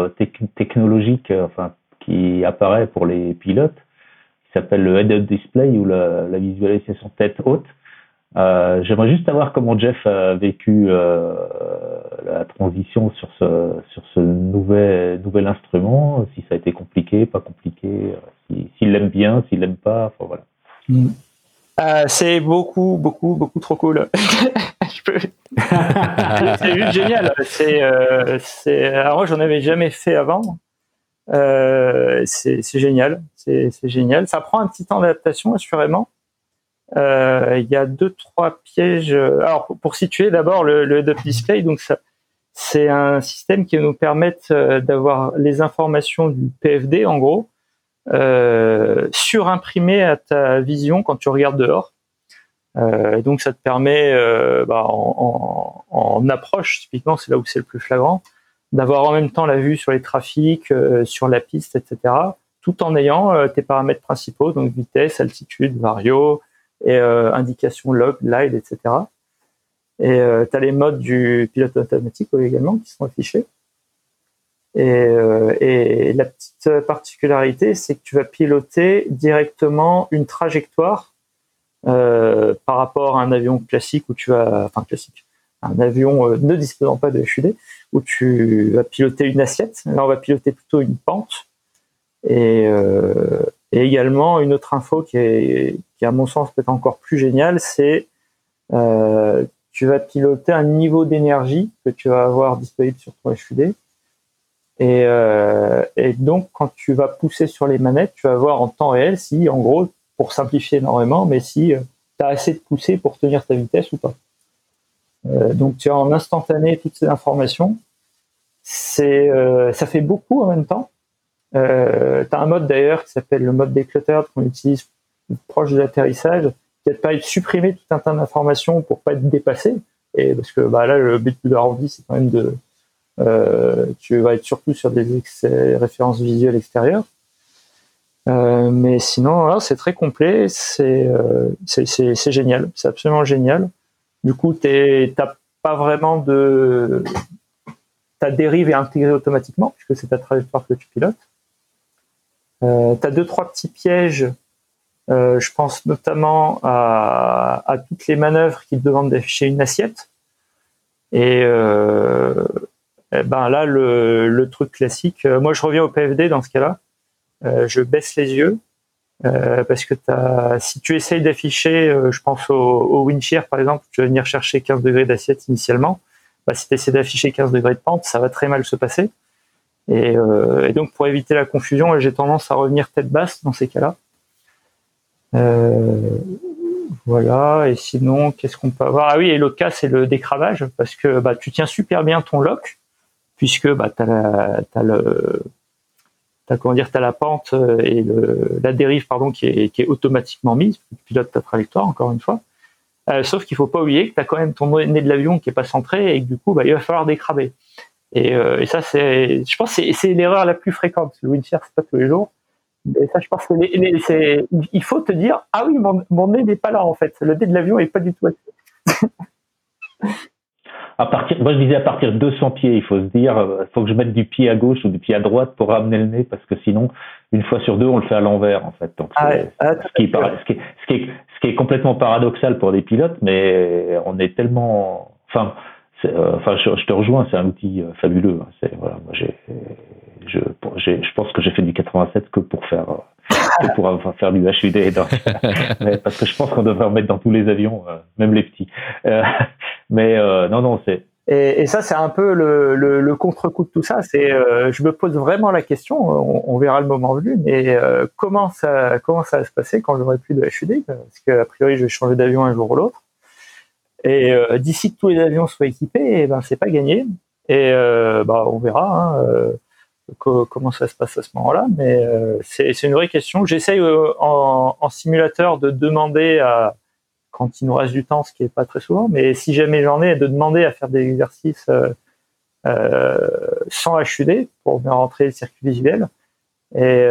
technologique, enfin, qui apparaît pour les pilotes, qui s'appelle le head-up display ou la, la visualisation tête haute. Euh, J'aimerais juste savoir comment Jeff a vécu euh, la transition sur ce, sur ce nouvel, nouvel instrument, si ça a été compliqué, pas compliqué, s'il si, l'aime bien, s'il l'aime pas, enfin voilà. Mm. Euh, c'est beaucoup, beaucoup, beaucoup trop cool. c'est juste génial. C'est, euh, alors moi, j'en avais jamais fait avant. Euh, c'est génial. C'est génial. Ça prend un petit temps d'adaptation, assurément. Euh, il y a deux trois pièges. Alors pour, situer d'abord le, le head-up display, donc ça, c'est un système qui nous permettre euh, d'avoir les informations du PFD en gros euh, surimprimées à ta vision quand tu regardes dehors. Euh, donc ça te permet, euh, bah, en, approche typiquement, c'est là où c'est le plus flagrant, d'avoir en même temps la vue sur les trafics, euh, sur la piste, etc. Tout en ayant tes paramètres principaux, donc vitesse, altitude, vario, et euh, indication log, glide, etc. Et euh, tu as les modes du pilote automatique également qui sont affichés. Et, euh, et la petite particularité, c'est que tu vas piloter directement une trajectoire euh, par rapport à un avion classique où tu vas, enfin classique, un avion euh, ne disposant pas de HUD, où tu vas piloter une assiette. Là, on va piloter plutôt une pente. Euh, et également, une autre info qui est, qui à mon sens peut-être encore plus géniale, c'est euh, tu vas piloter un niveau d'énergie que tu vas avoir disponible sur ton HUD. Et, euh, et donc, quand tu vas pousser sur les manettes, tu vas voir en temps réel si, en gros, pour simplifier énormément, mais si euh, tu as assez de poussée pour tenir ta vitesse ou pas. Donc, tu as en instantané toutes ces informations. C'est, ça fait beaucoup en même temps tu as un mode d'ailleurs qui s'appelle le mode declutter qu'on utilise proche de l'atterrissage, te permet de supprimer tout un tas d'informations pour pas être dépassé. Et parce que bah, là, le but de l'arrondi, c'est quand même de. Euh, tu vas être surtout sur des références visuelles extérieures. Euh, mais sinon, c'est très complet, euh, c'est génial, c'est absolument génial. Du coup, tu n'as pas vraiment de. Ta dérive est intégrée automatiquement, puisque c'est ta trajectoire que tu pilotes. Tu as deux, trois petits pièges. Euh, je pense notamment à, toutes les manœuvres qui demandent d'afficher une assiette. Et, euh, eh ben là, le, truc classique, euh, moi je reviens au PFD dans ce cas-là. Je baisse les yeux parce que si tu essayes d'afficher, je pense au, au par exemple, tu vas venir chercher 15 degrés d'assiette initialement. Bah, si tu essaies d'afficher 15 degrés de pente, ça va très mal se passer. Et, donc, pour éviter la confusion, j'ai tendance à revenir tête basse dans ces cas-là. Euh, voilà. Et sinon, qu'est-ce qu'on peut avoir? Ah oui, et l'autre cas, c'est le décravage, parce que bah, tu tiens super bien ton lock, puisque bah, tu as, as le T'as, comment dire, as la pente et le, la dérive pardon qui est, qui est automatiquement mise. Tu pilotes ta trajectoire encore une fois. Euh, sauf qu'il faut pas oublier que tu as quand même ton nez de l'avion qui est pas centré et que du coup bah, il va falloir décraver. Et, euh, et ça, c'est, je pense, c'est l'erreur la plus fréquente. Le windsurf, c'est pas tous les jours. Et ça, je pense que c'est, il faut te dire, ah oui, mon, mon nez n'est pas là en fait. Le nez de l'avion est pas du tout. à partir, moi je disais à partir de 200 pieds, il faut se dire, il euh, faut que je mette du pied à gauche ou du pied à droite pour ramener le nez, parce que sinon, une fois sur deux, on le fait à l'envers en fait. Donc, ah ah, ce, qui est, ce, qui est, ce, qui est, ce qui est complètement paradoxal pour des pilotes, mais on est tellement, enfin, euh, enfin, je, je, te rejoins, c'est un outil euh, fabuleux. Hein. C'est voilà, moi j'ai, je, je pense que j'ai fait du 87 que pour faire euh, que pour faire du HUD, parce que je pense qu'on devrait en mettre dans tous les avions, même les petits. mais non, non, c'est et, et, ça, c'est un peu le, le, le contre-coup de tout ça. C'est, je me pose vraiment la question. On, on verra le moment venu, mais comment ça, comment ça va se passer quand j'aurai plus de HUD Parce qu'a priori, je vais changer d'avion un jour ou l'autre. Et euh, d'ici que tous les avions soient équipés, eh ben c'est pas gagné. Et euh, bah, on verra hein, euh, comment ça se passe à ce moment-là. Mais c'est une vraie question. J'essaye en, en, simulateur de demander à quand il nous reste du temps, ce qui est pas très souvent, mais si jamais j'en ai, de demander à faire des exercices sans HUD pour venir rentrer le circuit visuel. Et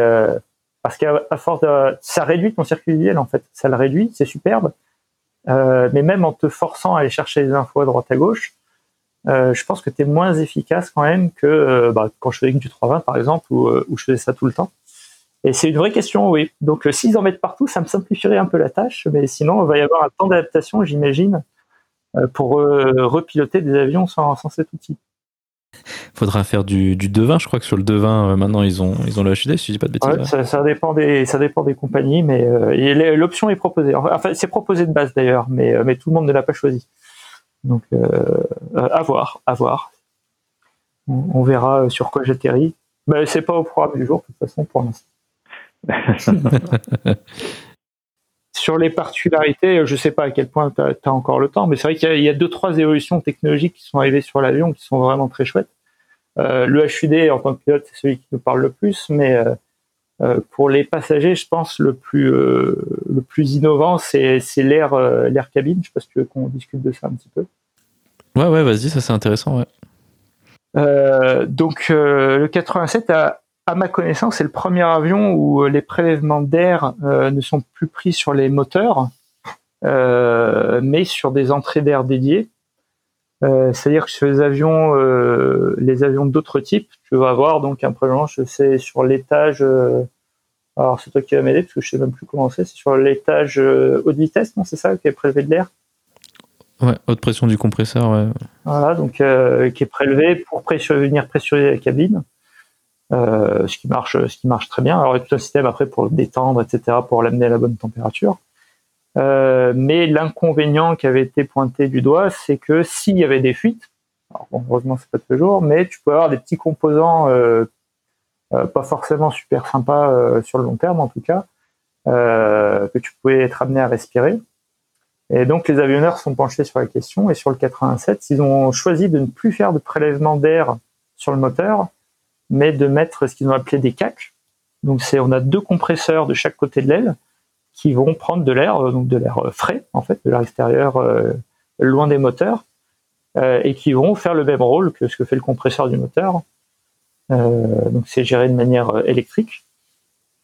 parce qu'à force de, ça réduit ton circuit visuel en fait, ça le réduit, c'est superbe. Euh, mais même en te forçant à aller chercher les infos à droite à gauche, euh, je pense que tu es moins efficace quand même que euh, bah, quand je faisais du 320 par exemple, où, où, je faisais ça tout le temps. Et c'est une vraie question, oui. Donc s'ils en mettent partout, ça me simplifierait un peu la tâche, mais sinon, il va y avoir un temps d'adaptation, j'imagine, pour repiloter des avions sans, sans cet outil. Faudra faire du, du devin. Je crois que sur le devin, euh, maintenant, ils ont, ils ont le HUD, si je dis pas de bêtises. ça, ça, dépend des, ça dépend des compagnies, mais euh, l'option est proposée. Enfin, c'est proposé de base d'ailleurs, mais, euh, mais tout le monde ne l'a pas choisi. Donc, euh, à voir, à voir. On, on verra sur quoi j'atterris. Mais c'est pas au programme du jour, de toute façon, pour l'instant. sur les particularités, je sais pas à quel point tu as, encore le temps, mais c'est vrai qu'il y, y, a deux, trois évolutions technologiques qui sont arrivées sur l'avion qui sont vraiment très chouettes. Euh, le HUD en tant que pilote, c'est celui qui nous parle le plus, mais euh, euh, pour les passagers, je pense le plus le plus innovant, c'est l'air l'air cabine. Je sais pas si tu veux qu'on discute de ça un petit peu. Ouais, ouais, vas-y, ça c'est intéressant, ouais. donc le 87, à, à, ma connaissance, c'est le premier avion où les prélèvements d'air ne sont plus pris sur les moteurs, mais sur des entrées d'air dédiées. Euh, c'est-à-dire que sur les avions, euh, les avions d'autres types, tu vas avoir donc un prélèvement, je sais, sur l'étage. Euh, alors c'est toi qui vas m'aider parce que je sais même plus comment c'est. C'est sur l'étage haute vitesse, non C'est ça qui est prélevé de l'air? Ouais, haute pression du compresseur, ouais. Voilà, donc qui est prélevé pour venir pressuriser la cabine. ce qui marche, ce qui marche très bien. Alors il y a tout un système après pour le détendre, etc., pour l'amener à la bonne température. Euh, mais l'inconvénient qui avait été pointé du doigt, c'est que s'il y avait des fuites, alors bon, heureusement c'est pas toujours, mais tu peux avoir des petits composants euh, euh, pas forcément super sympas sur le long terme en tout cas, que tu pouvais être amené à respirer. Et donc les avionneurs sont penchés sur la question et sur le 87, ils ont choisi de ne plus faire de prélèvement d'air sur le moteur mais de mettre ce qu'ils ont appelé des CAC. Donc c'est on a deux compresseurs de chaque côté de l'aile qui vont prendre de l'air, donc de l'air frais en fait, de l'air extérieur loin des moteurs, et qui vont faire le même rôle que ce que fait le compresseur du moteur. donc c'est géré de manière électrique.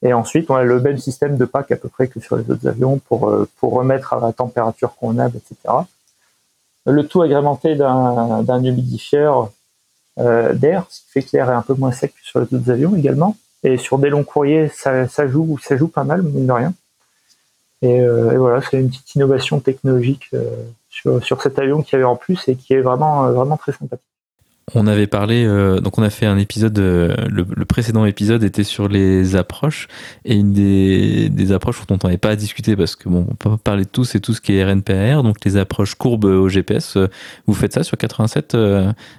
Et ensuite, on a le même système de pack à peu près que sur les autres avions pour, euh, pour remettre à la température convenable, etc. Le tout agrémenté d'un humidifieur euh, d'air, ce qui fait que l'air est un peu moins sec que sur les autres avions également. Et sur des longs courriers, ça, ça joue, ça joue pas mal, mine de rien. Et, euh, et voilà, c'est une petite innovation technologique euh, sur, sur cet avion qui avait en plus et qui est vraiment, vraiment très sympathique. On avait parlé, euh, donc on a fait un épisode, euh, le, précédent épisode était sur les approches, et une des, des approches dont on n'avait pas à discuter parce que bon, on peut pas parler de tout, c'est tout ce qui est RNPR, donc les approches courbes au GPS. Euh, vous faites ça sur 87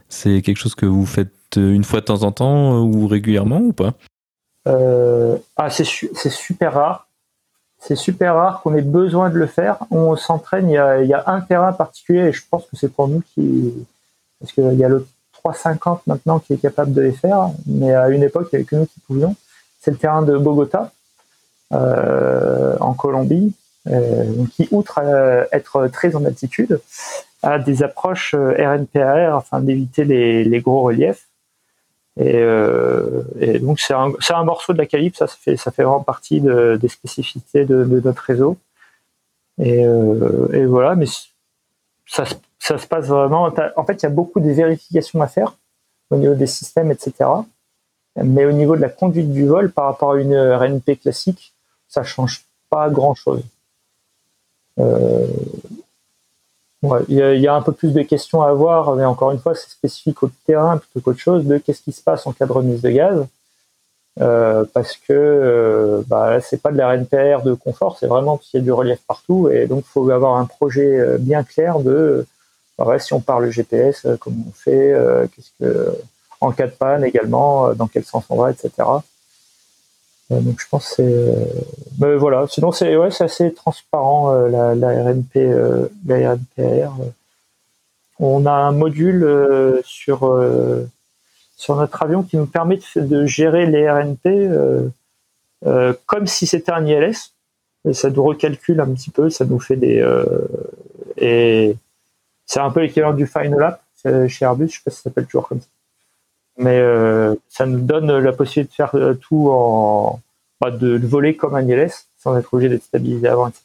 C'est quelque chose que vous faites une fois de temps en temps ou régulièrement ou pas? Ah, c'est super rare. C'est super rare qu'on ait besoin de le faire. On s'entraîne, il y a, un terrain particulier, et je pense que c'est pour nous qui. Parce qu'il y a le 350 maintenant qui est capable de les faire, mais à une époque, il n'y avait que nous qui pouvions. C'est le terrain de Bogota, euh, en Colombie, euh, qui, outre être très en altitude, a des approches euh, RNPAR afin d'éviter les, gros reliefs. Et, donc, c'est un, morceau de la calibre, ça, fait, ça fait vraiment partie des spécificités de, notre réseau. Et, et voilà, mais ça ça se passe vraiment. En fait, il y a beaucoup de vérifications à faire au niveau des systèmes, etc. Mais au niveau de la conduite du vol, par rapport à une RNP classique, ça change pas grand-chose. Euh, il y, a un peu plus de questions à avoir, mais encore une fois, c'est spécifique au terrain plutôt qu'autre chose de qu'est-ce qui se passe en cas de remise de gaz. Euh, parce que euh, bah, c'est pas de la RNPR de confort, c'est vraiment qu'il y a du relief partout et donc il faut avoir un projet bien clair de si on parle GPS, euh, comment on fait, euh, qu'est-ce que, en cas de panne également, euh, dans quel sens on va, etc. donc je pense c'est, mais voilà. Sinon c'est ouais, c'est assez transparent la, la, RNP, la RNPR. On a un module sur sur notre avion qui nous permet de, gérer les RNP comme si c'était un ILS. Ça nous recalcule un petit peu, ça nous fait des et c'est un peu l'équivalent du Final App chez Airbus, je sais pas si ça s'appelle toujours comme ça. Mais euh, ça nous donne la possibilité de faire euh, tout en bah, de, voler comme un ILS sans être obligé d'être stabilisé avant, etc.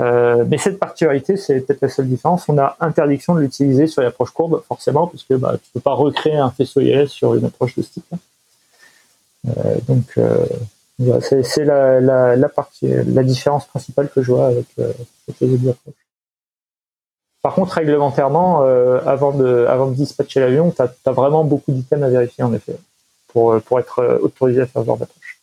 Euh, mais cette particularité, c'est peut-être la seule différence. On a interdiction de l'utiliser sur l'approche courbe, forcément, parce que bah, tu peux pas recréer un faisceau ILS sur une approche de ce type. Euh, donc, euh, c'est la, la, la, la différence principale que je vois avec, euh, avec les autres approches. Par contre, réglementairement, euh, avant, de, avant de dispatcher l'avion, tu as, vraiment beaucoup d'items à vérifier, en effet, pour, euh, pour être euh, autorisé à faire ce genre d'approche.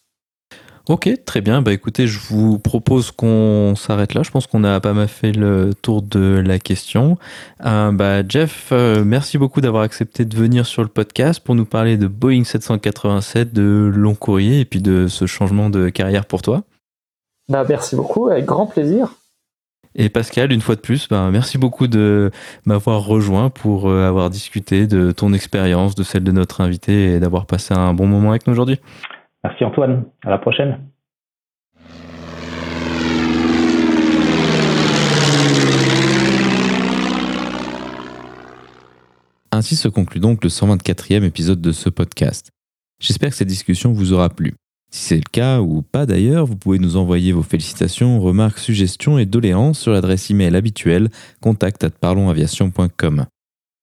Ok, très bien. Bah écoutez, je vous propose qu'on s'arrête là. Je pense qu'on a pas mal fait le tour de la question. bah Jeff, merci beaucoup d'avoir accepté de venir sur le podcast pour nous parler de Boeing 787, de long courrier et puis de ce changement de carrière pour toi. Bah merci beaucoup, avec grand plaisir. Et Pascal, une fois de plus, ben, merci beaucoup de m'avoir rejoint pour euh, avoir discuté de ton expérience, de celle de notre invité et d'avoir passé un bon moment avec nous aujourd'hui. Merci Antoine, à la prochaine. Ainsi se conclut donc le 124e épisode de ce podcast. J'espère que cette discussion vous aura plu. Si c'est le cas ou pas d'ailleurs, vous pouvez nous envoyer vos félicitations, remarques, suggestions et doléances sur l'adresse email habituelle contact@parlonsaviation.com.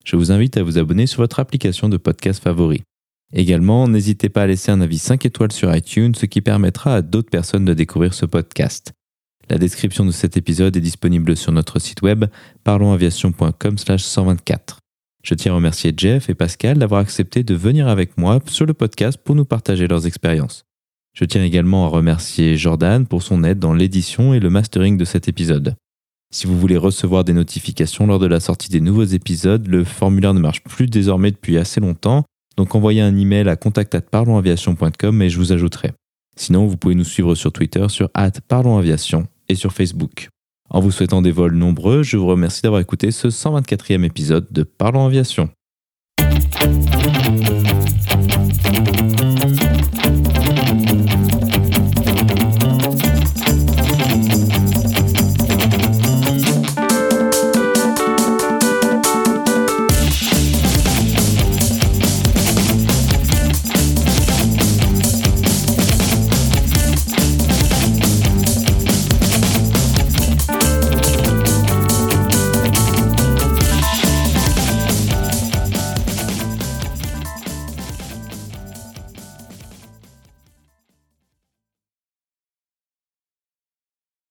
Je vous invite à vous abonner sur votre application de podcast favori. Également, n'hésitez pas à laisser un avis 5 étoiles sur iTunes, ce qui permettra à d'autres personnes de découvrir ce podcast. La description de cet épisode est disponible sur notre site web parlonsaviation.com/124. Je tiens à remercier Jeff et Pascal d'avoir accepté de venir avec moi sur le podcast pour nous partager leurs expériences. Je tiens également à remercier Jordan pour son aide dans l'édition et le mastering de cet épisode. Si vous voulez recevoir des notifications lors de la sortie des nouveaux épisodes, le formulaire ne marche plus désormais depuis assez longtemps, donc envoyez un email à contact@parlonsaviation.com et je vous ajouterai. Sinon, vous pouvez nous suivre sur Twitter sur @parlonsaviation et sur Facebook. En vous souhaitant des vols nombreux, je vous remercie d'avoir écouté ce 124e épisode de Parlons Aviation.